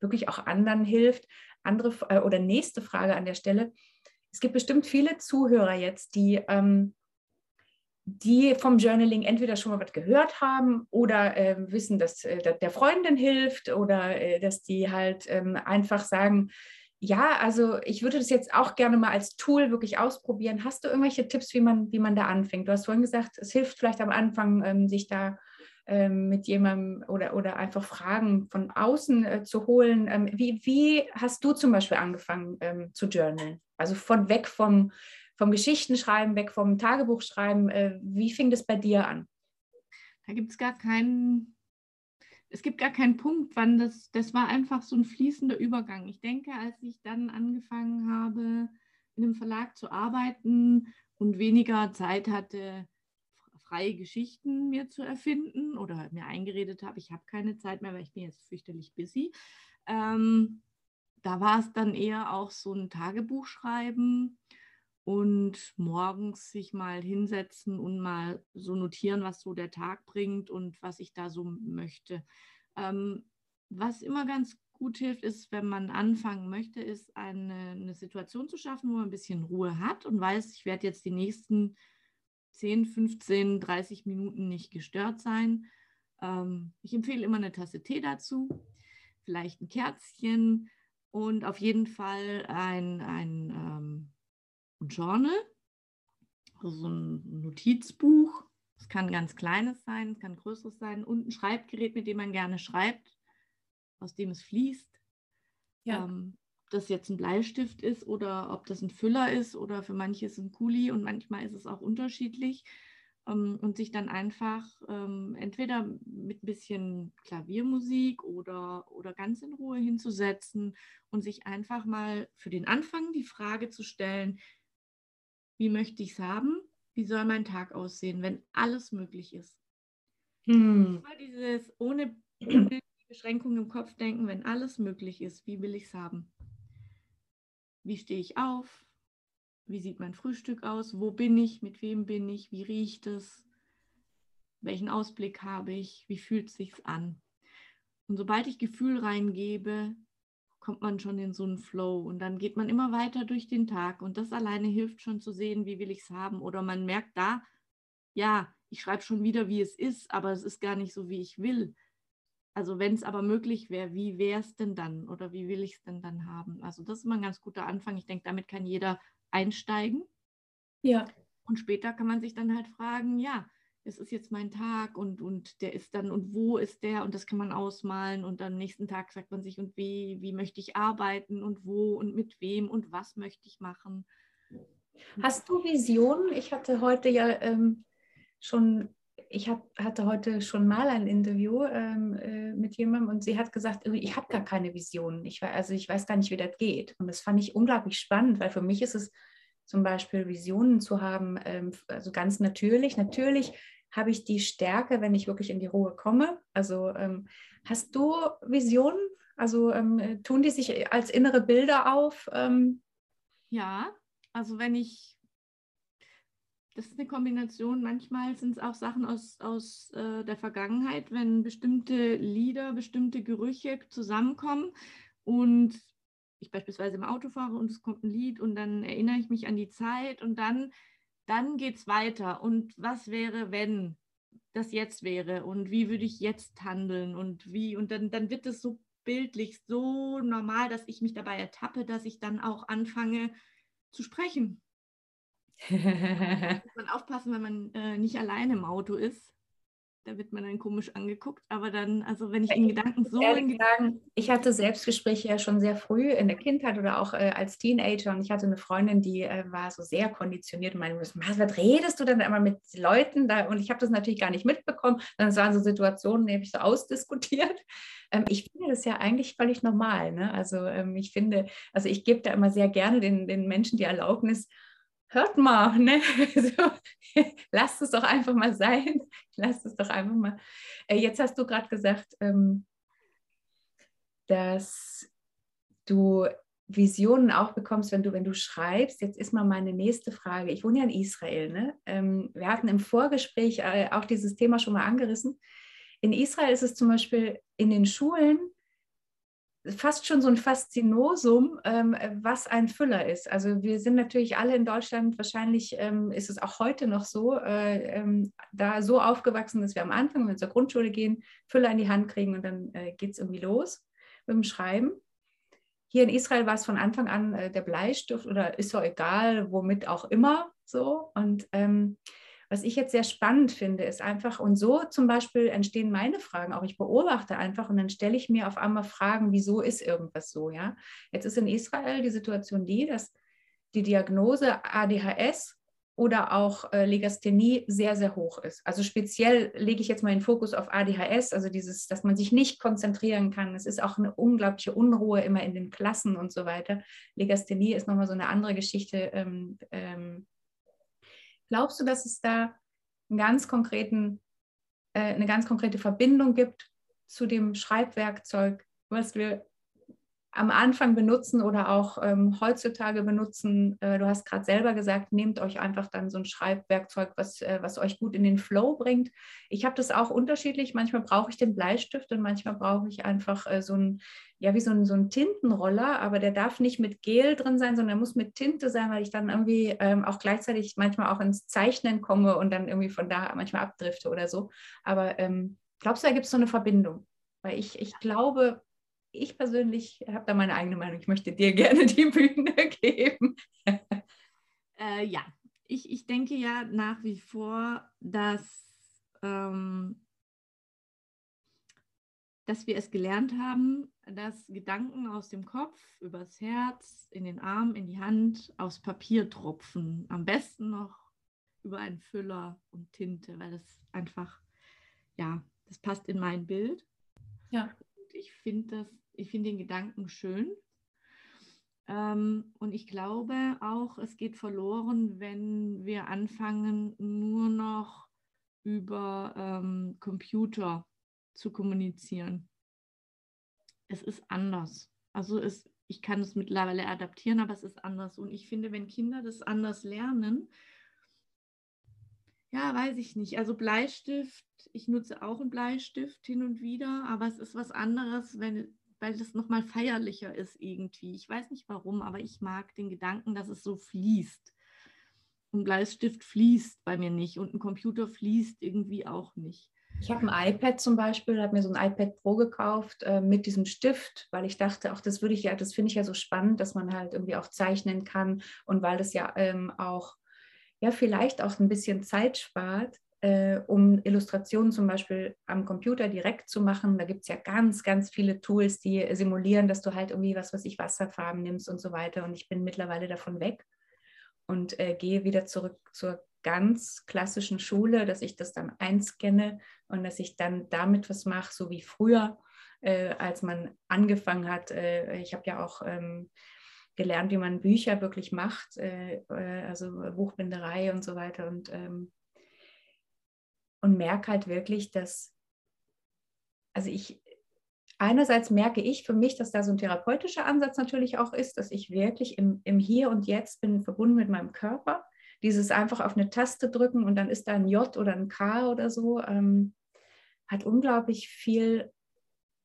wirklich auch anderen hilft. Andere äh, oder nächste Frage an der Stelle. Es gibt bestimmt viele Zuhörer jetzt, die, ähm, die vom Journaling entweder schon mal was gehört haben oder äh, wissen, dass, äh, dass der Freundin hilft oder äh, dass die halt ähm, einfach sagen, ja, also ich würde das jetzt auch gerne mal als Tool wirklich ausprobieren. Hast du irgendwelche Tipps, wie man, wie man da anfängt? Du hast vorhin gesagt, es hilft vielleicht am Anfang, ähm, sich da ähm, mit jemandem oder, oder einfach Fragen von außen äh, zu holen. Ähm, wie, wie hast du zum Beispiel angefangen ähm, zu journalen? Also von weg vom, vom Geschichtenschreiben, weg vom Tagebuchschreiben. Äh, wie fing das bei dir an? Da gibt es gar keinen es gibt gar keinen Punkt, wann das, das war einfach so ein fließender Übergang. Ich denke, als ich dann angefangen habe, in einem Verlag zu arbeiten und weniger Zeit hatte, freie Geschichten mir zu erfinden oder mir eingeredet habe, ich habe keine Zeit mehr, weil ich bin jetzt fürchterlich busy. Ähm, da war es dann eher auch so ein Tagebuch schreiben und morgens sich mal hinsetzen und mal so notieren, was so der Tag bringt und was ich da so möchte. Ähm, was immer ganz gut hilft, ist, wenn man anfangen möchte, ist eine, eine, Situation zu schaffen, wo man ein bisschen Ruhe hat und weiß, ich werde jetzt die nächsten 10, 15, 30 Minuten nicht gestört sein. Ähm, ich empfehle immer eine Tasse Tee dazu, vielleicht ein Kerzchen und auf jeden Fall ein, ein ähm, Journal, also ein Notizbuch. Es kann ganz kleines sein, es kann größeres sein und ein Schreibgerät, mit dem man gerne schreibt, aus dem es fließt. Ja. Ähm, ob das jetzt ein Bleistift ist oder ob das ein Füller ist oder für manche ist es ein Kuli und manchmal ist es auch unterschiedlich. Ähm, und sich dann einfach ähm, entweder mit ein bisschen Klaviermusik oder, oder ganz in Ruhe hinzusetzen und sich einfach mal für den Anfang die Frage zu stellen, wie möchte ich es haben? Wie soll mein Tag aussehen, wenn alles möglich ist? Hm. Dieses ohne, ohne Beschränkung im Kopf denken, wenn alles möglich ist, wie will ich es haben? Wie stehe ich auf? Wie sieht mein Frühstück aus? Wo bin ich? Mit wem bin ich? Wie riecht es? Welchen Ausblick habe ich? Wie fühlt es sich an? Und sobald ich Gefühl reingebe, kommt man schon in so einen Flow und dann geht man immer weiter durch den Tag und das alleine hilft schon zu sehen, wie will ich es haben oder man merkt da, ja, ich schreibe schon wieder, wie es ist, aber es ist gar nicht so, wie ich will. Also wenn es aber möglich wäre, wie wäre es denn dann oder wie will ich es denn dann haben? Also das ist immer ein ganz guter Anfang. Ich denke, damit kann jeder einsteigen. Ja. Und später kann man sich dann halt fragen, ja, es ist jetzt mein Tag und, und der ist dann und wo ist der und das kann man ausmalen und am nächsten Tag sagt man sich und wie, wie möchte ich arbeiten und wo und mit wem und was möchte ich machen. Hast du Visionen? Ich hatte heute ja ähm, schon, ich hab, hatte heute schon mal ein Interview ähm, äh, mit jemandem und sie hat gesagt, ich habe gar keine Visionen. Ich, also ich weiß gar nicht, wie das geht. Und das fand ich unglaublich spannend, weil für mich ist es zum Beispiel Visionen zu haben, ähm, also ganz natürlich. Natürlich habe ich die Stärke, wenn ich wirklich in die Ruhe komme. Also ähm, hast du Visionen? Also ähm, tun die sich als innere Bilder auf? Ja, also wenn ich, das ist eine Kombination, manchmal sind es auch Sachen aus, aus äh, der Vergangenheit, wenn bestimmte Lieder, bestimmte Gerüche zusammenkommen und ich beispielsweise im Auto fahre und es kommt ein Lied und dann erinnere ich mich an die Zeit und dann, dann geht es weiter. Und was wäre, wenn das jetzt wäre und wie würde ich jetzt handeln und wie und dann, dann wird es so bildlich, so normal, dass ich mich dabei ertappe, dass ich dann auch anfange zu sprechen. muss man aufpassen, wenn man äh, nicht alleine im Auto ist, da wird man dann komisch angeguckt. Aber dann, also wenn ich in Gedanken so. Ehrlich sagen, ich hatte Selbstgespräche ja schon sehr früh in der Kindheit oder auch äh, als Teenager und ich hatte eine Freundin, die äh, war so sehr konditioniert und meinte, was, was redest du denn immer mit Leuten da? Und ich habe das natürlich gar nicht mitbekommen. Dann waren so Situationen, die habe ich so ausdiskutiert. Ähm, ich finde das ja eigentlich völlig normal. Ne? Also ähm, ich finde, also ich gebe da immer sehr gerne den, den Menschen die Erlaubnis, hört mal, ne? so, lasst es doch einfach mal sein. Lasst es doch einfach mal. Äh, jetzt hast du gerade gesagt, ähm, dass du Visionen auch bekommst, wenn du, wenn du schreibst. Jetzt ist mal meine nächste Frage. Ich wohne ja in Israel. Ne? Ähm, wir hatten im Vorgespräch äh, auch dieses Thema schon mal angerissen. In Israel ist es zum Beispiel in den Schulen fast schon so ein Faszinosum, ähm, was ein Füller ist. Also wir sind natürlich alle in Deutschland, wahrscheinlich ähm, ist es auch heute noch so, äh, ähm, da so aufgewachsen, dass wir am Anfang, wenn wir zur Grundschule gehen, Füller in die Hand kriegen und dann äh, geht es irgendwie los mit dem Schreiben. Hier in Israel war es von Anfang an äh, der Bleistift oder ist doch egal, womit auch immer so. Und ähm, was ich jetzt sehr spannend finde, ist einfach, und so zum Beispiel entstehen meine Fragen, auch ich beobachte einfach und dann stelle ich mir auf einmal Fragen, wieso ist irgendwas so, ja? Jetzt ist in Israel die Situation die, dass die Diagnose ADHS oder auch äh, Legasthenie sehr, sehr hoch ist. Also speziell lege ich jetzt mal den Fokus auf ADHS, also dieses, dass man sich nicht konzentrieren kann. Es ist auch eine unglaubliche Unruhe immer in den Klassen und so weiter. Legasthenie ist nochmal so eine andere Geschichte. Ähm, ähm, Glaubst du, dass es da einen ganz konkreten, äh, eine ganz konkrete Verbindung gibt zu dem Schreibwerkzeug, was wir am Anfang benutzen oder auch ähm, heutzutage benutzen. Äh, du hast gerade selber gesagt, nehmt euch einfach dann so ein Schreibwerkzeug, was, äh, was euch gut in den Flow bringt. Ich habe das auch unterschiedlich. Manchmal brauche ich den Bleistift und manchmal brauche ich einfach äh, so ein, ja, wie so ein, so ein Tintenroller, aber der darf nicht mit Gel drin sein, sondern der muss mit Tinte sein, weil ich dann irgendwie ähm, auch gleichzeitig manchmal auch ins Zeichnen komme und dann irgendwie von da manchmal abdrifte oder so. Aber ähm, glaubst du, da gibt es so eine Verbindung? Weil ich, ich glaube, ich persönlich habe da meine eigene Meinung. Ich möchte dir gerne die Bühne geben. äh, ja, ich, ich denke ja nach wie vor, dass, ähm, dass wir es gelernt haben, dass Gedanken aus dem Kopf, übers Herz, in den Arm, in die Hand, aufs Papier tropfen. Am besten noch über einen Füller und Tinte, weil das einfach, ja, das passt in mein Bild. Ja. Und ich finde das ich finde den Gedanken schön. Ähm, und ich glaube auch, es geht verloren, wenn wir anfangen, nur noch über ähm, Computer zu kommunizieren. Es ist anders. Also es, ich kann es mittlerweile adaptieren, aber es ist anders. Und ich finde, wenn Kinder das anders lernen, ja, weiß ich nicht. Also Bleistift, ich nutze auch einen Bleistift hin und wieder, aber es ist was anderes, wenn weil das nochmal feierlicher ist irgendwie. Ich weiß nicht warum, aber ich mag den Gedanken, dass es so fließt. Ein Bleistift fließt bei mir nicht und ein Computer fließt irgendwie auch nicht. Ich habe ein iPad zum Beispiel, habe mir so ein iPad Pro gekauft äh, mit diesem Stift, weil ich dachte, auch das würde ich ja, das finde ich ja so spannend, dass man halt irgendwie auch zeichnen kann und weil das ja ähm, auch ja vielleicht auch ein bisschen Zeit spart äh, um Illustrationen zum Beispiel am Computer direkt zu machen. Da gibt es ja ganz, ganz viele Tools, die simulieren, dass du halt irgendwie was, was ich Wasserfarben nimmst und so weiter. Und ich bin mittlerweile davon weg und äh, gehe wieder zurück zur ganz klassischen Schule, dass ich das dann einscanne und dass ich dann damit was mache, so wie früher, äh, als man angefangen hat. Äh, ich habe ja auch ähm, gelernt, wie man Bücher wirklich macht, äh, äh, also Buchbinderei und so weiter. Und ähm, und merke halt wirklich, dass, also ich, einerseits merke ich für mich, dass da so ein therapeutischer Ansatz natürlich auch ist, dass ich wirklich im, im Hier und Jetzt bin, verbunden mit meinem Körper. Dieses einfach auf eine Taste drücken und dann ist da ein J oder ein K oder so, ähm, hat unglaublich viel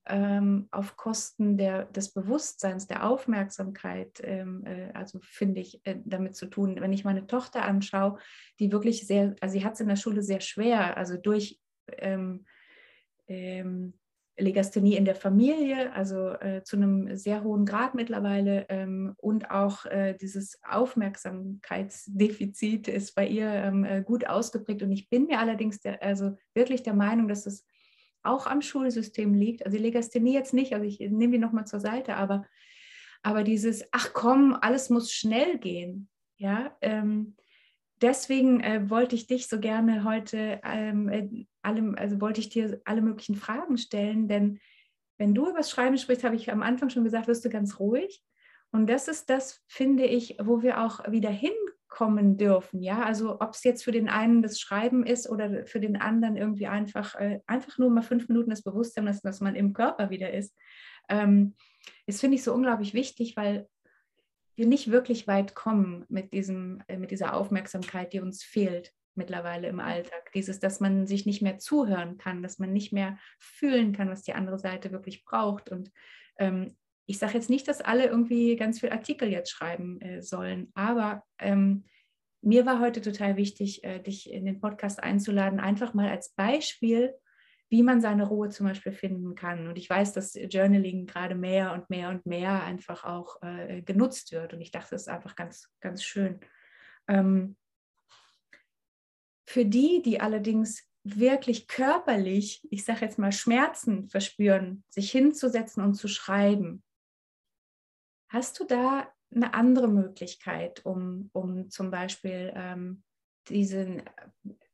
ähm, auf Kosten der, des Bewusstseins, der Aufmerksamkeit, ähm, äh, also finde ich, äh, damit zu tun. Wenn ich meine Tochter anschaue, die wirklich sehr, also sie hat es in der Schule sehr schwer, also durch ähm, ähm Legasthenie in der Familie, also äh, zu einem sehr hohen Grad mittlerweile ähm, und auch äh, dieses Aufmerksamkeitsdefizit ist bei ihr ähm, äh, gut ausgeprägt und ich bin mir allerdings der, also wirklich der Meinung, dass es auch am Schulsystem liegt. Also die Legasthenie jetzt nicht, also ich nehme die nochmal zur Seite, aber, aber dieses, ach komm, alles muss schnell gehen. Ja, ähm, deswegen äh, wollte ich dich so gerne heute ähm, äh, allem, also wollte ich dir alle möglichen Fragen stellen, denn wenn du über das Schreiben sprichst, habe ich am Anfang schon gesagt, wirst du ganz ruhig. Und das ist das, finde ich, wo wir auch wieder hin kommen dürfen. Ja, also ob es jetzt für den einen das Schreiben ist oder für den anderen irgendwie einfach, äh, einfach nur mal fünf Minuten das Bewusstsein lassen, dass man im Körper wieder ist, ähm, ist, finde ich, so unglaublich wichtig, weil wir nicht wirklich weit kommen mit, diesem, äh, mit dieser Aufmerksamkeit, die uns fehlt mittlerweile im Alltag. Dieses, dass man sich nicht mehr zuhören kann, dass man nicht mehr fühlen kann, was die andere Seite wirklich braucht. Und ähm, ich sage jetzt nicht, dass alle irgendwie ganz viel Artikel jetzt schreiben äh, sollen, aber ähm, mir war heute total wichtig, äh, dich in den Podcast einzuladen, einfach mal als Beispiel, wie man seine Ruhe zum Beispiel finden kann. Und ich weiß, dass Journaling gerade mehr und mehr und mehr einfach auch äh, genutzt wird. Und ich dachte, das ist einfach ganz, ganz schön. Ähm, für die, die allerdings wirklich körperlich, ich sage jetzt mal, Schmerzen verspüren, sich hinzusetzen und zu schreiben, Hast du da eine andere Möglichkeit, um, um zum Beispiel ähm, diesen,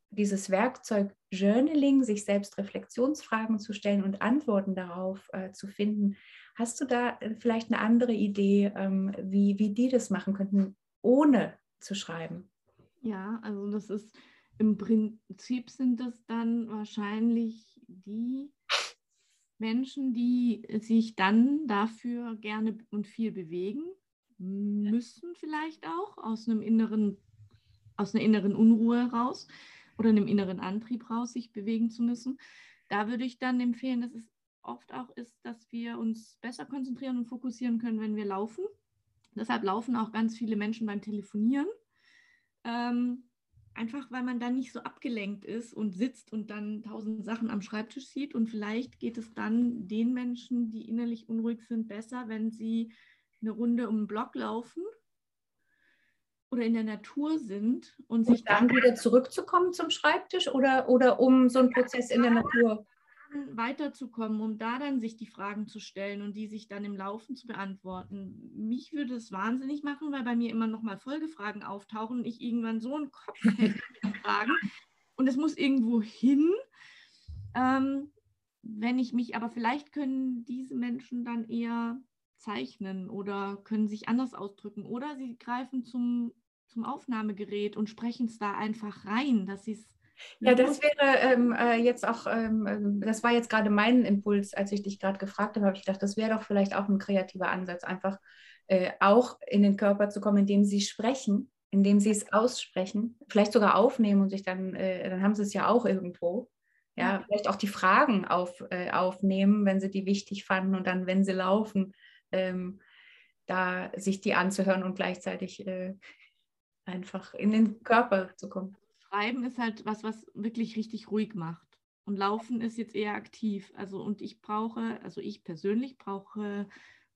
dieses Werkzeug Journaling, sich selbst Reflexionsfragen zu stellen und Antworten darauf äh, zu finden? Hast du da äh, vielleicht eine andere Idee, ähm, wie, wie die das machen könnten, ohne zu schreiben? Ja, also das ist im Prinzip sind es dann wahrscheinlich die Menschen, die sich dann dafür gerne und viel bewegen, müssen vielleicht auch aus einem inneren, aus einer inneren Unruhe raus oder einem inneren Antrieb raus, sich bewegen zu müssen. Da würde ich dann empfehlen, dass es oft auch ist, dass wir uns besser konzentrieren und fokussieren können, wenn wir laufen. Deshalb laufen auch ganz viele Menschen beim Telefonieren. Ähm, Einfach weil man dann nicht so abgelenkt ist und sitzt und dann tausend Sachen am Schreibtisch sieht. Und vielleicht geht es dann den Menschen, die innerlich unruhig sind, besser, wenn sie eine Runde um den Block laufen oder in der Natur sind und, und sich dann, dann wieder zurückzukommen zum Schreibtisch oder, oder um so einen Prozess in der Natur weiterzukommen, um da dann sich die Fragen zu stellen und die sich dann im Laufen zu beantworten. Mich würde es wahnsinnig machen, weil bei mir immer noch mal Folgefragen auftauchen und ich irgendwann so einen Kopf hätte Fragen und es muss irgendwo hin. Ähm, wenn ich mich, aber vielleicht können diese Menschen dann eher zeichnen oder können sich anders ausdrücken oder sie greifen zum, zum Aufnahmegerät und sprechen es da einfach rein, dass sie es ja, das wäre ähm, äh, jetzt auch, ähm, ähm, das war jetzt gerade mein Impuls, als ich dich gerade gefragt habe, habe ich gedacht, das wäre doch vielleicht auch ein kreativer Ansatz, einfach äh, auch in den Körper zu kommen, indem sie sprechen, indem sie es aussprechen, vielleicht sogar aufnehmen und sich dann, äh, dann haben sie es ja auch irgendwo. Ja, ja. vielleicht auch die Fragen auf, äh, aufnehmen, wenn sie die wichtig fanden und dann, wenn sie laufen, ähm, da sich die anzuhören und gleichzeitig äh, einfach in den Körper zu kommen. Schreiben ist halt was, was wirklich richtig ruhig macht. Und Laufen ist jetzt eher aktiv. Also, und ich brauche, also ich persönlich brauche,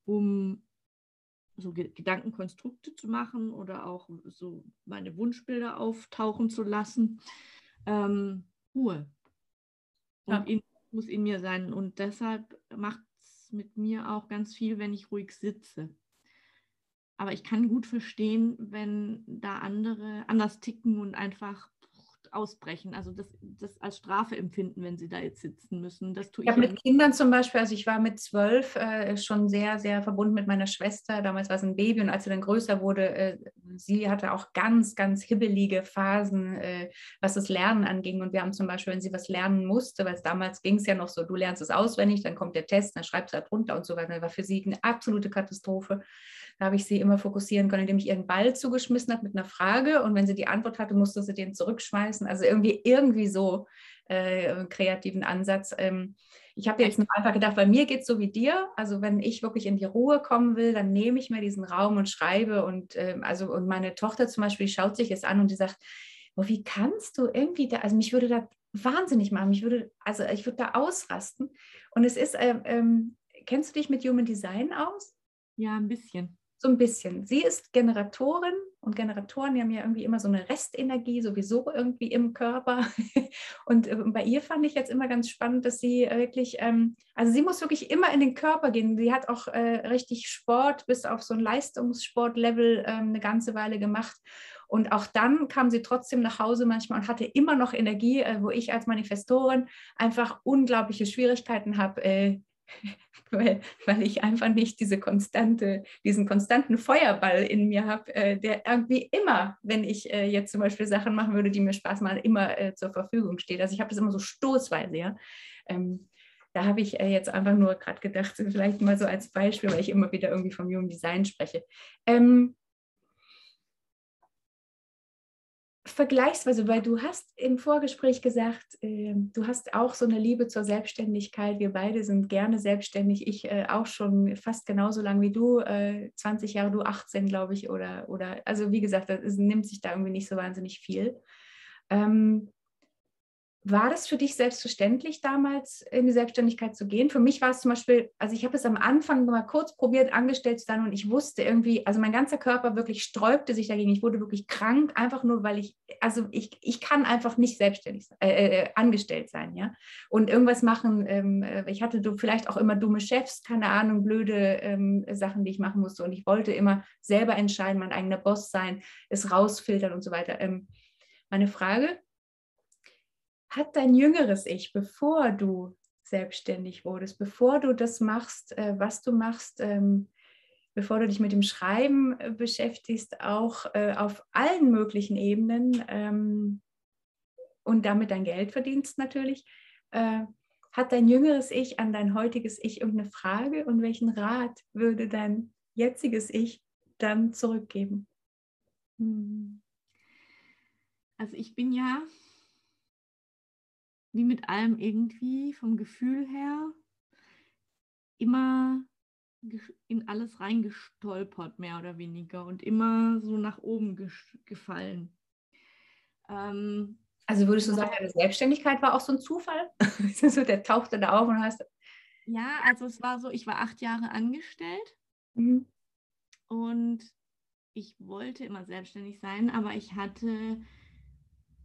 um so Gedankenkonstrukte zu machen oder auch so meine Wunschbilder auftauchen zu lassen, ähm, Ruhe. Und ja. in, muss in mir sein. Und deshalb macht es mit mir auch ganz viel, wenn ich ruhig sitze. Aber ich kann gut verstehen, wenn da andere anders ticken und einfach ausbrechen, also das, das als Strafe empfinden, wenn sie da jetzt sitzen müssen. Das tue ich. Habe mit Kindern zum Beispiel, also ich war mit zwölf äh, schon sehr, sehr verbunden mit meiner Schwester. Damals war sie ein Baby und als sie dann größer wurde, äh, sie hatte auch ganz, ganz hibbelige Phasen, äh, was das Lernen anging. Und wir haben zum Beispiel, wenn sie was lernen musste, weil damals ging es ja noch so, du lernst es auswendig, dann kommt der Test, dann schreibst du halt runter und so weiter. Das war für sie eine absolute Katastrophe. Da habe ich sie immer fokussieren können, indem ich ihren Ball zugeschmissen habe mit einer Frage und wenn sie die Antwort hatte, musste sie den zurückschmeißen. Also irgendwie, irgendwie so äh, kreativen Ansatz. Ähm, ich habe jetzt einfach gedacht, bei mir geht es so wie dir. Also wenn ich wirklich in die Ruhe kommen will, dann nehme ich mir diesen Raum und schreibe. Und äh, also und meine Tochter zum Beispiel, schaut sich es an und die sagt, oh, wie kannst du irgendwie da, also mich würde da wahnsinnig machen, mich würde, also ich würde da ausrasten. Und es ist, äh, ähm, kennst du dich mit Human Design aus? Ja, ein bisschen. So ein bisschen. Sie ist Generatorin und Generatoren haben ja irgendwie immer so eine Restenergie sowieso irgendwie im Körper. Und äh, bei ihr fand ich jetzt immer ganz spannend, dass sie wirklich, ähm, also sie muss wirklich immer in den Körper gehen. Sie hat auch äh, richtig Sport bis auf so ein Leistungssportlevel ähm, eine ganze Weile gemacht. Und auch dann kam sie trotzdem nach Hause manchmal und hatte immer noch Energie, äh, wo ich als Manifestorin einfach unglaubliche Schwierigkeiten habe, äh, weil, weil ich einfach nicht diese konstante, diesen konstanten Feuerball in mir habe, äh, der irgendwie immer, wenn ich äh, jetzt zum Beispiel Sachen machen würde, die mir Spaß machen, immer äh, zur Verfügung steht. Also ich habe das immer so stoßweise, ja. Ähm, da habe ich äh, jetzt einfach nur gerade gedacht, vielleicht mal so als Beispiel, weil ich immer wieder irgendwie vom Human Design spreche. Ähm, vergleichsweise, weil du hast im Vorgespräch gesagt, äh, du hast auch so eine Liebe zur Selbstständigkeit. Wir beide sind gerne selbstständig. Ich äh, auch schon fast genauso lang wie du, äh, 20 Jahre, du 18, glaube ich, oder, oder also wie gesagt, es nimmt sich da irgendwie nicht so wahnsinnig viel. Ähm, war das für dich selbstverständlich damals in die Selbstständigkeit zu gehen? Für mich war es zum Beispiel, also ich habe es am Anfang mal kurz probiert, angestellt zu sein und ich wusste irgendwie, also mein ganzer Körper wirklich sträubte sich dagegen. Ich wurde wirklich krank, einfach nur, weil ich, also ich, ich kann einfach nicht selbstständig äh, äh, angestellt sein, ja. Und irgendwas machen, ähm, äh, ich hatte vielleicht auch immer dumme Chefs, keine Ahnung, blöde ähm, Sachen, die ich machen musste und ich wollte immer selber entscheiden, mein eigener Boss sein, es rausfiltern und so weiter. Ähm, meine Frage, hat dein jüngeres Ich, bevor du selbstständig wurdest, bevor du das machst, äh, was du machst, ähm, bevor du dich mit dem Schreiben äh, beschäftigst, auch äh, auf allen möglichen Ebenen ähm, und damit dein Geld verdienst natürlich, hat dein jüngeres Ich an dein heutiges Ich irgendeine Frage und welchen Rat würde dein jetziges Ich dann zurückgeben? Hm. Also ich bin ja wie mit allem irgendwie vom Gefühl her immer in alles reingestolpert, mehr oder weniger, und immer so nach oben gefallen. Ähm, also würdest du sagen, deine Selbstständigkeit war auch so ein Zufall? so, der tauchte da auf und hast. Ja, also es war so, ich war acht Jahre angestellt mhm. und ich wollte immer selbstständig sein, aber ich hatte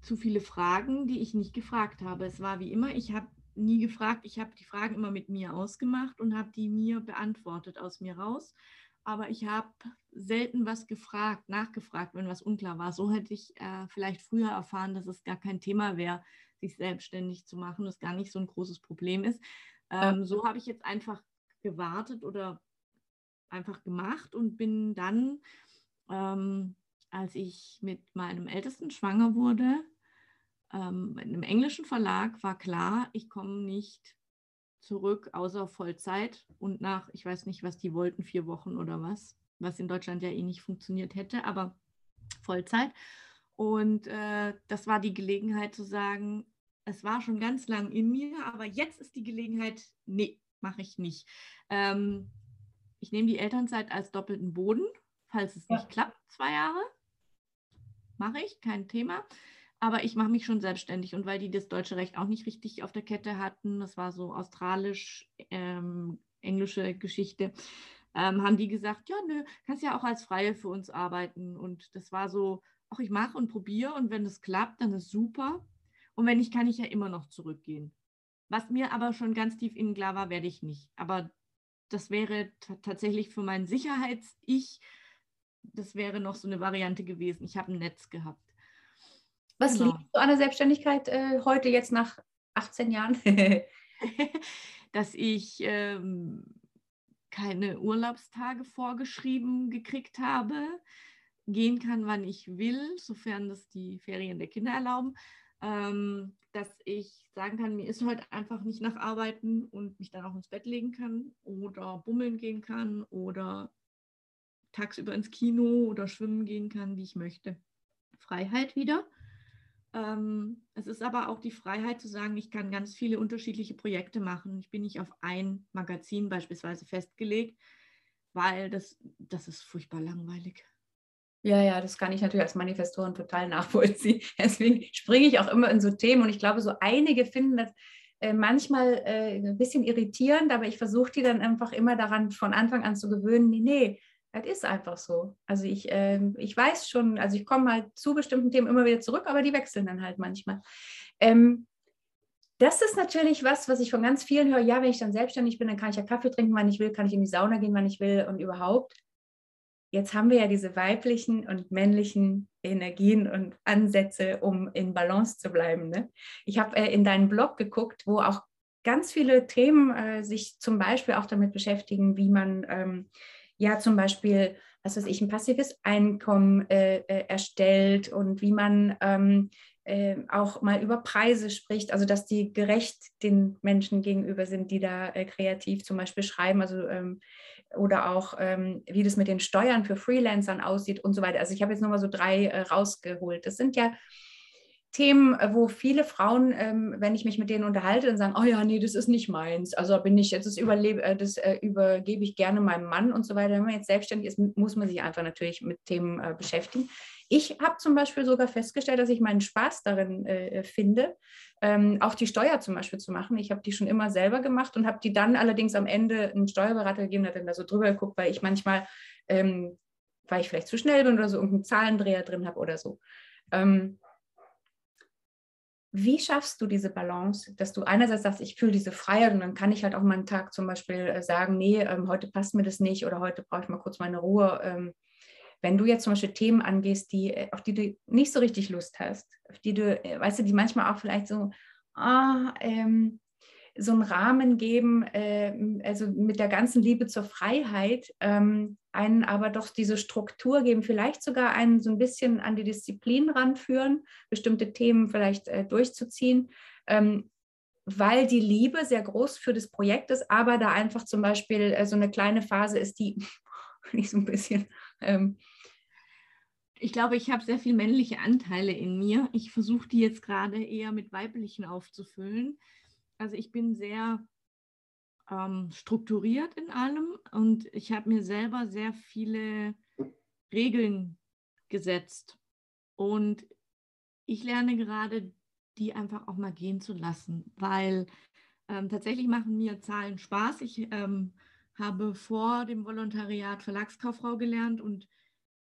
zu viele Fragen, die ich nicht gefragt habe. Es war wie immer, ich habe nie gefragt, ich habe die Fragen immer mit mir ausgemacht und habe die mir beantwortet aus mir raus. Aber ich habe selten was gefragt, nachgefragt, wenn was unklar war. So hätte ich äh, vielleicht früher erfahren, dass es gar kein Thema wäre, sich selbstständig zu machen, das gar nicht so ein großes Problem ist. Ähm, so habe ich jetzt einfach gewartet oder einfach gemacht und bin dann, ähm, als ich mit meinem Ältesten schwanger wurde, ähm, in einem englischen Verlag war klar, ich komme nicht zurück, außer Vollzeit und nach, ich weiß nicht, was die wollten, vier Wochen oder was, was in Deutschland ja eh nicht funktioniert hätte, aber Vollzeit. Und äh, das war die Gelegenheit zu sagen, es war schon ganz lang in mir, aber jetzt ist die Gelegenheit, nee, mache ich nicht. Ähm, ich nehme die Elternzeit als doppelten Boden, falls es ja. nicht klappt, zwei Jahre. Mache ich, kein Thema. Aber ich mache mich schon selbstständig und weil die das deutsche Recht auch nicht richtig auf der Kette hatten, das war so australisch, ähm, Geschichte, ähm, haben die gesagt, ja, nö, kannst ja auch als Freie für uns arbeiten. Und das war so, ach, ich mache und probiere und wenn es klappt, dann ist super. Und wenn nicht, kann ich ja immer noch zurückgehen. Was mir aber schon ganz tief innen klar war, werde ich nicht. Aber das wäre tatsächlich für mein Sicherheits-Ich, das wäre noch so eine Variante gewesen. Ich habe ein Netz gehabt. Was genau. liegt so an der Selbstständigkeit äh, heute jetzt nach 18 Jahren? Dass ich ähm, keine Urlaubstage vorgeschrieben gekriegt habe, gehen kann, wann ich will, sofern das die Ferien der Kinder erlauben. Ähm, dass ich sagen kann, mir ist heute einfach nicht nach Arbeiten und mich dann auch ins Bett legen kann oder bummeln gehen kann oder tagsüber ins Kino oder schwimmen gehen kann, wie ich möchte. Freiheit wieder. Ähm, es ist aber auch die Freiheit zu sagen, ich kann ganz viele unterschiedliche Projekte machen. Ich bin nicht auf ein Magazin beispielsweise festgelegt, weil das, das ist furchtbar langweilig. Ja, ja, das kann ich natürlich als Manifestorin total nachvollziehen. Deswegen springe ich auch immer in so Themen und ich glaube, so einige finden das äh, manchmal äh, ein bisschen irritierend, aber ich versuche die dann einfach immer daran von Anfang an zu gewöhnen, nee, nee, das ist einfach so. Also ich, äh, ich weiß schon, also ich komme halt zu bestimmten Themen immer wieder zurück, aber die wechseln dann halt manchmal. Ähm, das ist natürlich was, was ich von ganz vielen höre. Ja, wenn ich dann selbstständig bin, dann kann ich ja Kaffee trinken, wann ich will, kann ich in die Sauna gehen, wann ich will und überhaupt. Jetzt haben wir ja diese weiblichen und männlichen Energien und Ansätze, um in Balance zu bleiben. Ne? Ich habe äh, in deinen Blog geguckt, wo auch ganz viele Themen äh, sich zum Beispiel auch damit beschäftigen, wie man ähm, ja zum Beispiel, was weiß ich, ein passives Einkommen äh, äh, erstellt und wie man ähm, äh, auch mal über Preise spricht, also dass die gerecht den Menschen gegenüber sind, die da äh, kreativ zum Beispiel schreiben, also ähm, oder auch ähm, wie das mit den Steuern für Freelancern aussieht und so weiter. Also ich habe jetzt nochmal so drei äh, rausgeholt. Das sind ja Themen, äh, wo viele Frauen, ähm, wenn ich mich mit denen unterhalte, dann sagen, oh ja, nee, das ist nicht meins. Also bin ich, das, überlebe, äh, das äh, übergebe ich gerne meinem Mann und so weiter. Wenn man jetzt selbstständig ist, muss man sich einfach natürlich mit Themen äh, beschäftigen. Ich habe zum Beispiel sogar festgestellt, dass ich meinen Spaß darin äh, finde, ähm, auch die Steuer zum Beispiel zu machen. Ich habe die schon immer selber gemacht und habe die dann allerdings am Ende einen Steuerberater gegeben, der dann da so drüber geguckt, weil ich manchmal, ähm, weil ich vielleicht zu schnell bin oder so irgendeinen Zahlendreher drin habe oder so. Ähm, wie schaffst du diese Balance, dass du einerseits sagst, ich fühle diese Freiheit und dann kann ich halt auch mal einen Tag zum Beispiel äh, sagen, nee, ähm, heute passt mir das nicht oder heute brauche ich mal kurz meine Ruhe. Ähm, wenn du jetzt zum Beispiel Themen angehst, die, äh, auf die du nicht so richtig Lust hast, auf die du, äh, weißt du, die manchmal auch vielleicht so, ah, ähm, so einen Rahmen geben, äh, also mit der ganzen Liebe zur Freiheit, ähm, einen aber doch diese Struktur geben, vielleicht sogar einen so ein bisschen an die Disziplin ranführen, bestimmte Themen vielleicht äh, durchzuziehen, ähm, weil die Liebe sehr groß für das Projekt ist, aber da einfach zum Beispiel äh, so eine kleine Phase ist, die nicht so ein bisschen. Ähm, ich glaube, ich habe sehr viele männliche Anteile in mir. Ich versuche die jetzt gerade eher mit weiblichen aufzufüllen. Also ich bin sehr ähm, strukturiert in allem und ich habe mir selber sehr viele Regeln gesetzt. Und ich lerne gerade, die einfach auch mal gehen zu lassen, weil ähm, tatsächlich machen mir Zahlen Spaß. Ich ähm, habe vor dem Volontariat Verlagskauffrau gelernt und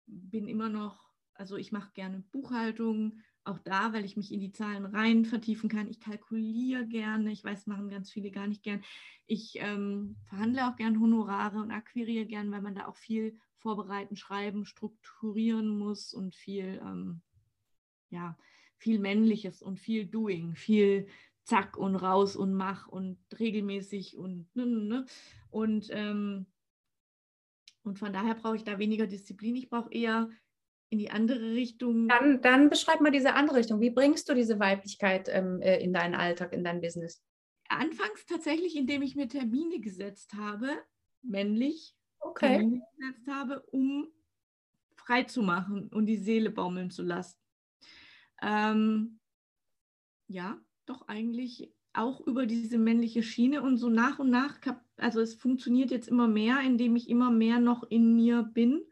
bin immer noch, also ich mache gerne Buchhaltung, auch da, weil ich mich in die Zahlen rein vertiefen kann. Ich kalkuliere gerne. Ich weiß, machen ganz viele gar nicht gern. Ich ähm, verhandle auch gern Honorare und akquiriere gern, weil man da auch viel vorbereiten, schreiben, strukturieren muss und viel, ähm, ja, viel Männliches und viel Doing, viel Zack und raus und mach und regelmäßig und ne, ne, ne. und ähm, und von daher brauche ich da weniger Disziplin. Ich brauche eher in die andere Richtung. Dann, dann beschreib mal diese andere Richtung. Wie bringst du diese Weiblichkeit ähm, äh, in deinen Alltag, in dein Business? Anfangs tatsächlich, indem ich mir Termine gesetzt habe, männlich okay. Termine gesetzt habe, um frei zu machen und die Seele baumeln zu lassen. Ähm, ja, doch eigentlich auch über diese männliche Schiene und so nach und nach, also es funktioniert jetzt immer mehr, indem ich immer mehr noch in mir bin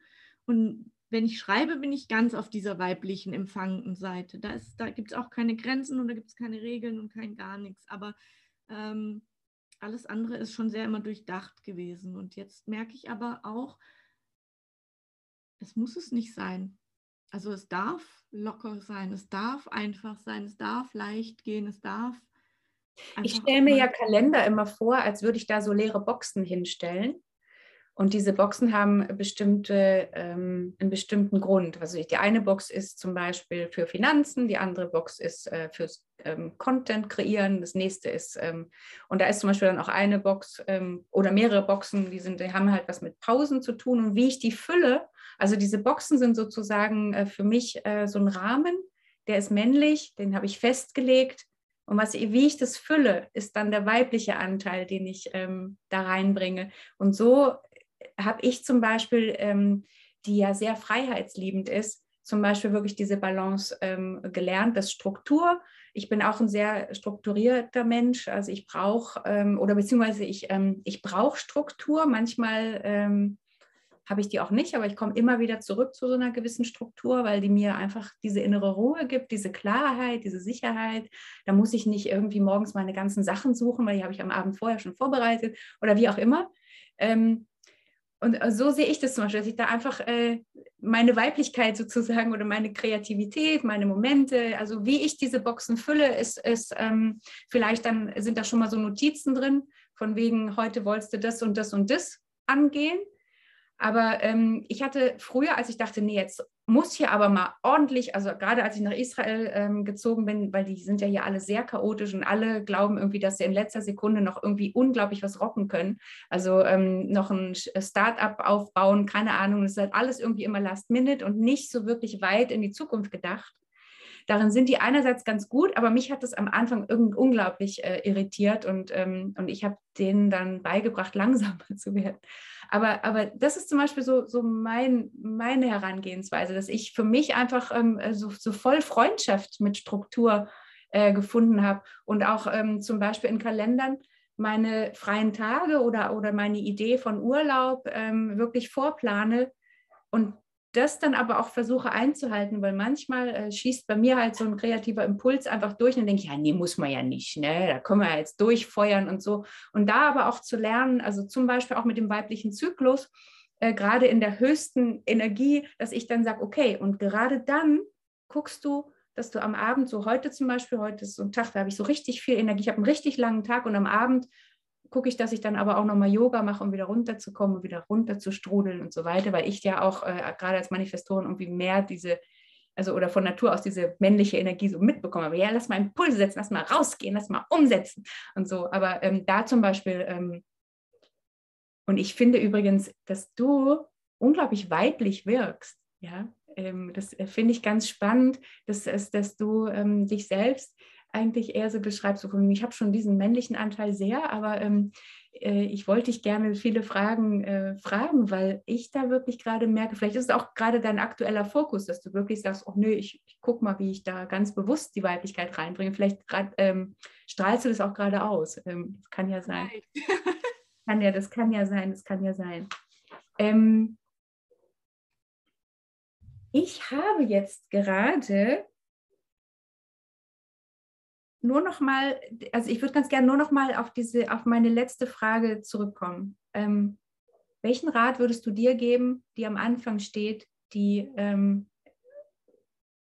und wenn ich schreibe, bin ich ganz auf dieser weiblichen empfangenden Seite. Da, da gibt es auch keine Grenzen und da gibt es keine Regeln und kein gar nichts. Aber ähm, alles andere ist schon sehr immer durchdacht gewesen. Und jetzt merke ich aber auch, es muss es nicht sein. Also es darf locker sein, es darf einfach sein, es darf leicht gehen, es darf. Ich stelle mir ja Kalender immer vor, als würde ich da so leere Boxen hinstellen Und diese Boxen haben bestimmte, ähm, einen bestimmten Grund. Also die eine Box ist zum Beispiel für Finanzen, die andere Box ist äh, fürs ähm, Content kreieren, das nächste ist, ähm, und da ist zum Beispiel dann auch eine Box ähm, oder mehrere Boxen, die, sind, die haben halt was mit Pausen zu tun und wie ich die fülle. Also diese Boxen sind sozusagen äh, für mich äh, so ein Rahmen, der ist männlich, den habe ich festgelegt. Und was, wie ich das fülle, ist dann der weibliche Anteil, den ich ähm, da reinbringe. Und so habe ich zum Beispiel, ähm, die ja sehr freiheitsliebend ist, zum Beispiel wirklich diese Balance ähm, gelernt, das Struktur. Ich bin auch ein sehr strukturierter Mensch, also ich brauche ähm, oder beziehungsweise ich, ähm, ich brauche Struktur. Manchmal ähm, habe ich die auch nicht, aber ich komme immer wieder zurück zu so einer gewissen Struktur, weil die mir einfach diese innere Ruhe gibt, diese Klarheit, diese Sicherheit. Da muss ich nicht irgendwie morgens meine ganzen Sachen suchen, weil die habe ich am Abend vorher schon vorbereitet oder wie auch immer. Ähm, und äh, so sehe ich das zum Beispiel, dass ich da einfach äh, meine Weiblichkeit sozusagen oder meine Kreativität, meine Momente, also wie ich diese Boxen fülle, ist, ist ähm, vielleicht dann sind da schon mal so Notizen drin, von wegen, heute wolltest du das und das und das angehen. Aber ähm, ich hatte früher, als ich dachte, nee, jetzt muss hier aber mal ordentlich, also gerade als ich nach Israel ähm, gezogen bin, weil die sind ja hier alle sehr chaotisch und alle glauben irgendwie, dass sie in letzter Sekunde noch irgendwie unglaublich was rocken können. Also ähm, noch ein Start-up aufbauen, keine Ahnung, das ist halt alles irgendwie immer last minute und nicht so wirklich weit in die Zukunft gedacht. Darin sind die einerseits ganz gut, aber mich hat das am Anfang unglaublich äh, irritiert und, ähm, und ich habe denen dann beigebracht, langsamer zu werden. Aber, aber das ist zum Beispiel so, so mein, meine Herangehensweise, dass ich für mich einfach ähm, so, so voll Freundschaft mit Struktur äh, gefunden habe und auch ähm, zum Beispiel in Kalendern meine freien Tage oder, oder meine Idee von Urlaub ähm, wirklich vorplane und das dann aber auch versuche einzuhalten, weil manchmal äh, schießt bei mir halt so ein kreativer Impuls einfach durch und denke, ja, nee, muss man ja nicht, ne? Da können wir ja jetzt durchfeuern und so. Und da aber auch zu lernen, also zum Beispiel auch mit dem weiblichen Zyklus, äh, gerade in der höchsten Energie, dass ich dann sage, okay, und gerade dann guckst du, dass du am Abend, so heute zum Beispiel, heute ist so ein Tag, da habe ich so richtig viel Energie, ich habe einen richtig langen Tag und am Abend gucke ich, dass ich dann aber auch nochmal Yoga mache, um wieder runterzukommen und wieder runter zu strudeln und so weiter, weil ich ja auch äh, gerade als Manifestorin irgendwie mehr diese, also oder von Natur aus diese männliche Energie so mitbekomme. Aber ja, lass mal Impulse setzen, lass mal rausgehen, lass mal umsetzen und so. Aber ähm, da zum Beispiel, ähm, und ich finde übrigens, dass du unglaublich weiblich wirkst, ja, ähm, das äh, finde ich ganz spannend, dass, dass, dass du ähm, dich selbst eigentlich eher so beschreibst, so von, ich habe schon diesen männlichen Anteil sehr, aber ähm, äh, ich wollte dich gerne viele Fragen äh, fragen, weil ich da wirklich gerade merke, vielleicht ist es auch gerade dein aktueller Fokus, dass du wirklich sagst, oh nö, ich, ich gucke mal, wie ich da ganz bewusst die Weiblichkeit reinbringe. Vielleicht grad, ähm, strahlst du das auch gerade aus. Ähm, das kann ja sein. kann ja, das kann ja sein, das kann ja sein. Ähm, ich habe jetzt gerade nur noch mal, also ich würde ganz gerne nur noch mal auf diese, auf meine letzte Frage zurückkommen. Ähm, welchen Rat würdest du dir geben, die am Anfang steht, die ähm,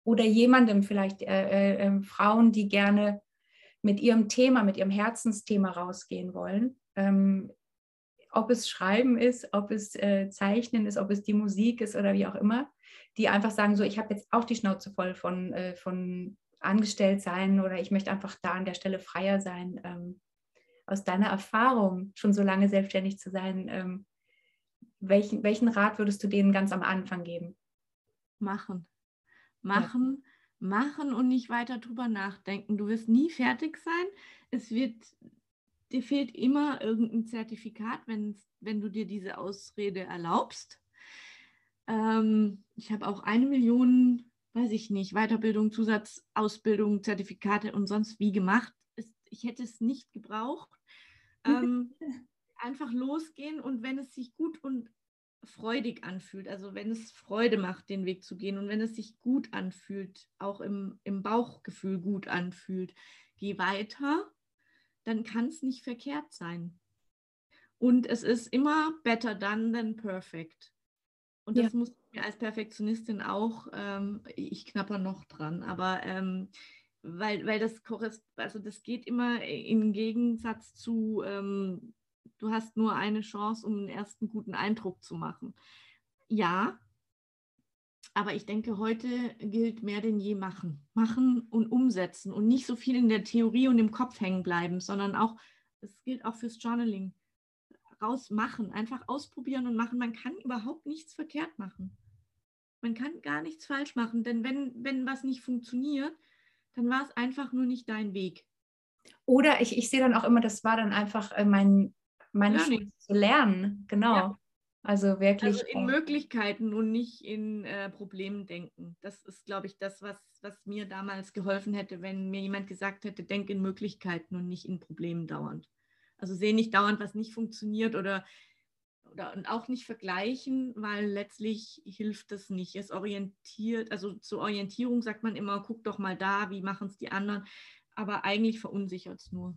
oder jemandem vielleicht äh, äh, ähm, Frauen, die gerne mit ihrem Thema, mit ihrem Herzensthema rausgehen wollen? Ähm, ob es Schreiben ist, ob es äh, Zeichnen ist, ob es die Musik ist oder wie auch immer, die einfach sagen, so ich habe jetzt auch die Schnauze voll von, äh, von angestellt sein oder ich möchte einfach da an der Stelle freier sein. Ähm, aus deiner Erfahrung, schon so lange selbstständig zu sein, ähm, welchen, welchen Rat würdest du denen ganz am Anfang geben? Machen. Machen, ja. machen und nicht weiter drüber nachdenken. Du wirst nie fertig sein. Es wird, dir fehlt immer irgendein Zertifikat, wenn, wenn du dir diese Ausrede erlaubst. Ähm, ich habe auch eine Million weiß ich nicht, Weiterbildung, Zusatzausbildung, Zertifikate und sonst wie gemacht. Ich hätte es nicht gebraucht. Ähm, einfach losgehen und wenn es sich gut und freudig anfühlt, also wenn es Freude macht, den Weg zu gehen und wenn es sich gut anfühlt, auch im, im Bauchgefühl gut anfühlt, geh weiter, dann kann es nicht verkehrt sein. Und es ist immer better done than perfect. Und das ja. muss mir als Perfektionistin auch, ähm, ich knapper noch dran, aber ähm, weil, weil das also das geht immer im Gegensatz zu, ähm, Du hast nur eine Chance, um einen ersten guten Eindruck zu machen. Ja, aber ich denke, heute gilt mehr denn je machen. Machen und umsetzen und nicht so viel in der Theorie und im Kopf hängen bleiben, sondern auch, es gilt auch fürs Journaling. Rausmachen, einfach ausprobieren und machen. Man kann überhaupt nichts verkehrt machen. Man kann gar nichts falsch machen, denn wenn, wenn was nicht funktioniert, dann war es einfach nur nicht dein Weg. Oder ich, ich sehe dann auch immer, das war dann einfach äh, mein, meine Chance zu lernen. Genau. Ja. Also wirklich. Also in äh, Möglichkeiten und nicht in äh, Problemen denken. Das ist, glaube ich, das, was, was mir damals geholfen hätte, wenn mir jemand gesagt hätte, denk in Möglichkeiten und nicht in Problemen dauernd. Also sehe nicht dauernd, was nicht funktioniert oder, oder und auch nicht vergleichen, weil letztlich hilft das nicht. Es orientiert, also zur Orientierung sagt man immer, guck doch mal da, wie machen es die anderen. Aber eigentlich verunsichert es nur.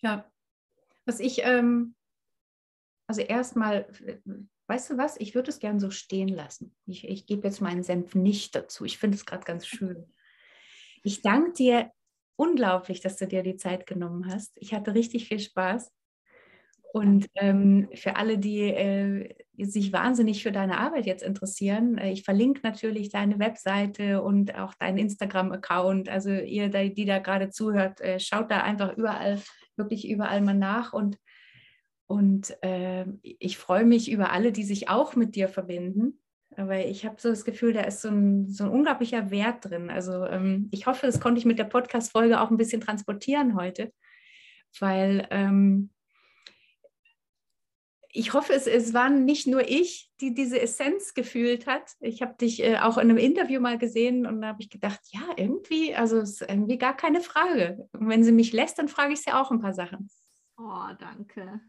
Ja. Was ich ähm also erstmal, weißt du was, ich würde es gern so stehen lassen. Ich, ich gebe jetzt meinen Senf nicht dazu. Ich finde es gerade ganz schön. Ich danke dir unglaublich, dass du dir die Zeit genommen hast. Ich hatte richtig viel Spaß. Und ähm, für alle, die äh, sich wahnsinnig für deine Arbeit jetzt interessieren, äh, ich verlinke natürlich deine Webseite und auch deinen Instagram-Account. Also ihr, die da gerade zuhört, äh, schaut da einfach überall, wirklich überall mal nach. Und und äh, ich freue mich über alle, die sich auch mit dir verbinden. Aber ich habe so das Gefühl, da ist so ein, so ein unglaublicher Wert drin. Also ähm, ich hoffe, das konnte ich mit der Podcast-Folge auch ein bisschen transportieren heute, weil ähm, ich hoffe, es, es waren nicht nur ich, die diese Essenz gefühlt hat. Ich habe dich äh, auch in einem Interview mal gesehen und da habe ich gedacht, ja, irgendwie, also es ist irgendwie gar keine Frage. Und wenn sie mich lässt, dann frage ich sie auch ein paar Sachen. Oh, danke.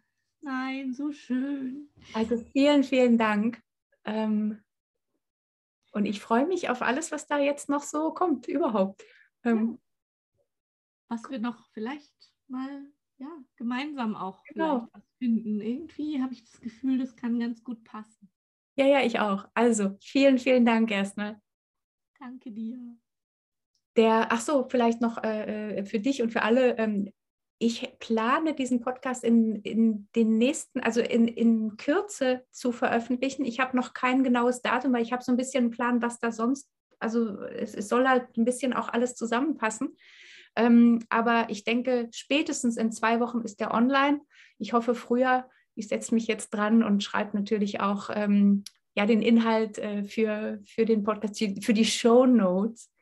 Nein, so schön. Also vielen, vielen Dank. Ähm, und ich freue mich auf alles, was da jetzt noch so kommt, überhaupt. Ähm, was wir noch vielleicht mal ja, gemeinsam auch genau. finden. Irgendwie habe ich das Gefühl, das kann ganz gut passen. Ja, ja, ich auch. Also vielen, vielen Dank erstmal. Danke dir. Der, ach so, vielleicht noch äh, äh für dich und für alle. Ähm, ich plane diesen Podcast in, in den nächsten, also in, in Kürze zu veröffentlichen. Ich habe noch kein genaues Datum, weil ich habe so ein bisschen einen Plan, was da sonst, also es, es soll halt ein bisschen auch alles zusammenpassen. Ähm, aber ich denke, spätestens in zwei Wochen ist der online. Ich hoffe früher. Ich setze mich jetzt dran und schreibe natürlich auch ähm, ja, den Inhalt äh, für, für den Podcast, für die Show Notes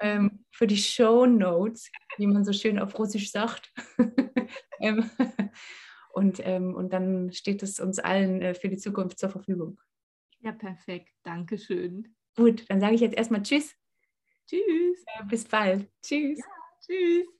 ähm, für die Show Notes, wie man so schön auf Russisch sagt. ähm, und, ähm, und dann steht es uns allen äh, für die Zukunft zur Verfügung. Ja, perfekt. Dankeschön. Gut, dann sage ich jetzt erstmal Tschüss. Tschüss. Äh, bis bald. Tschüss. Ja, tschüss.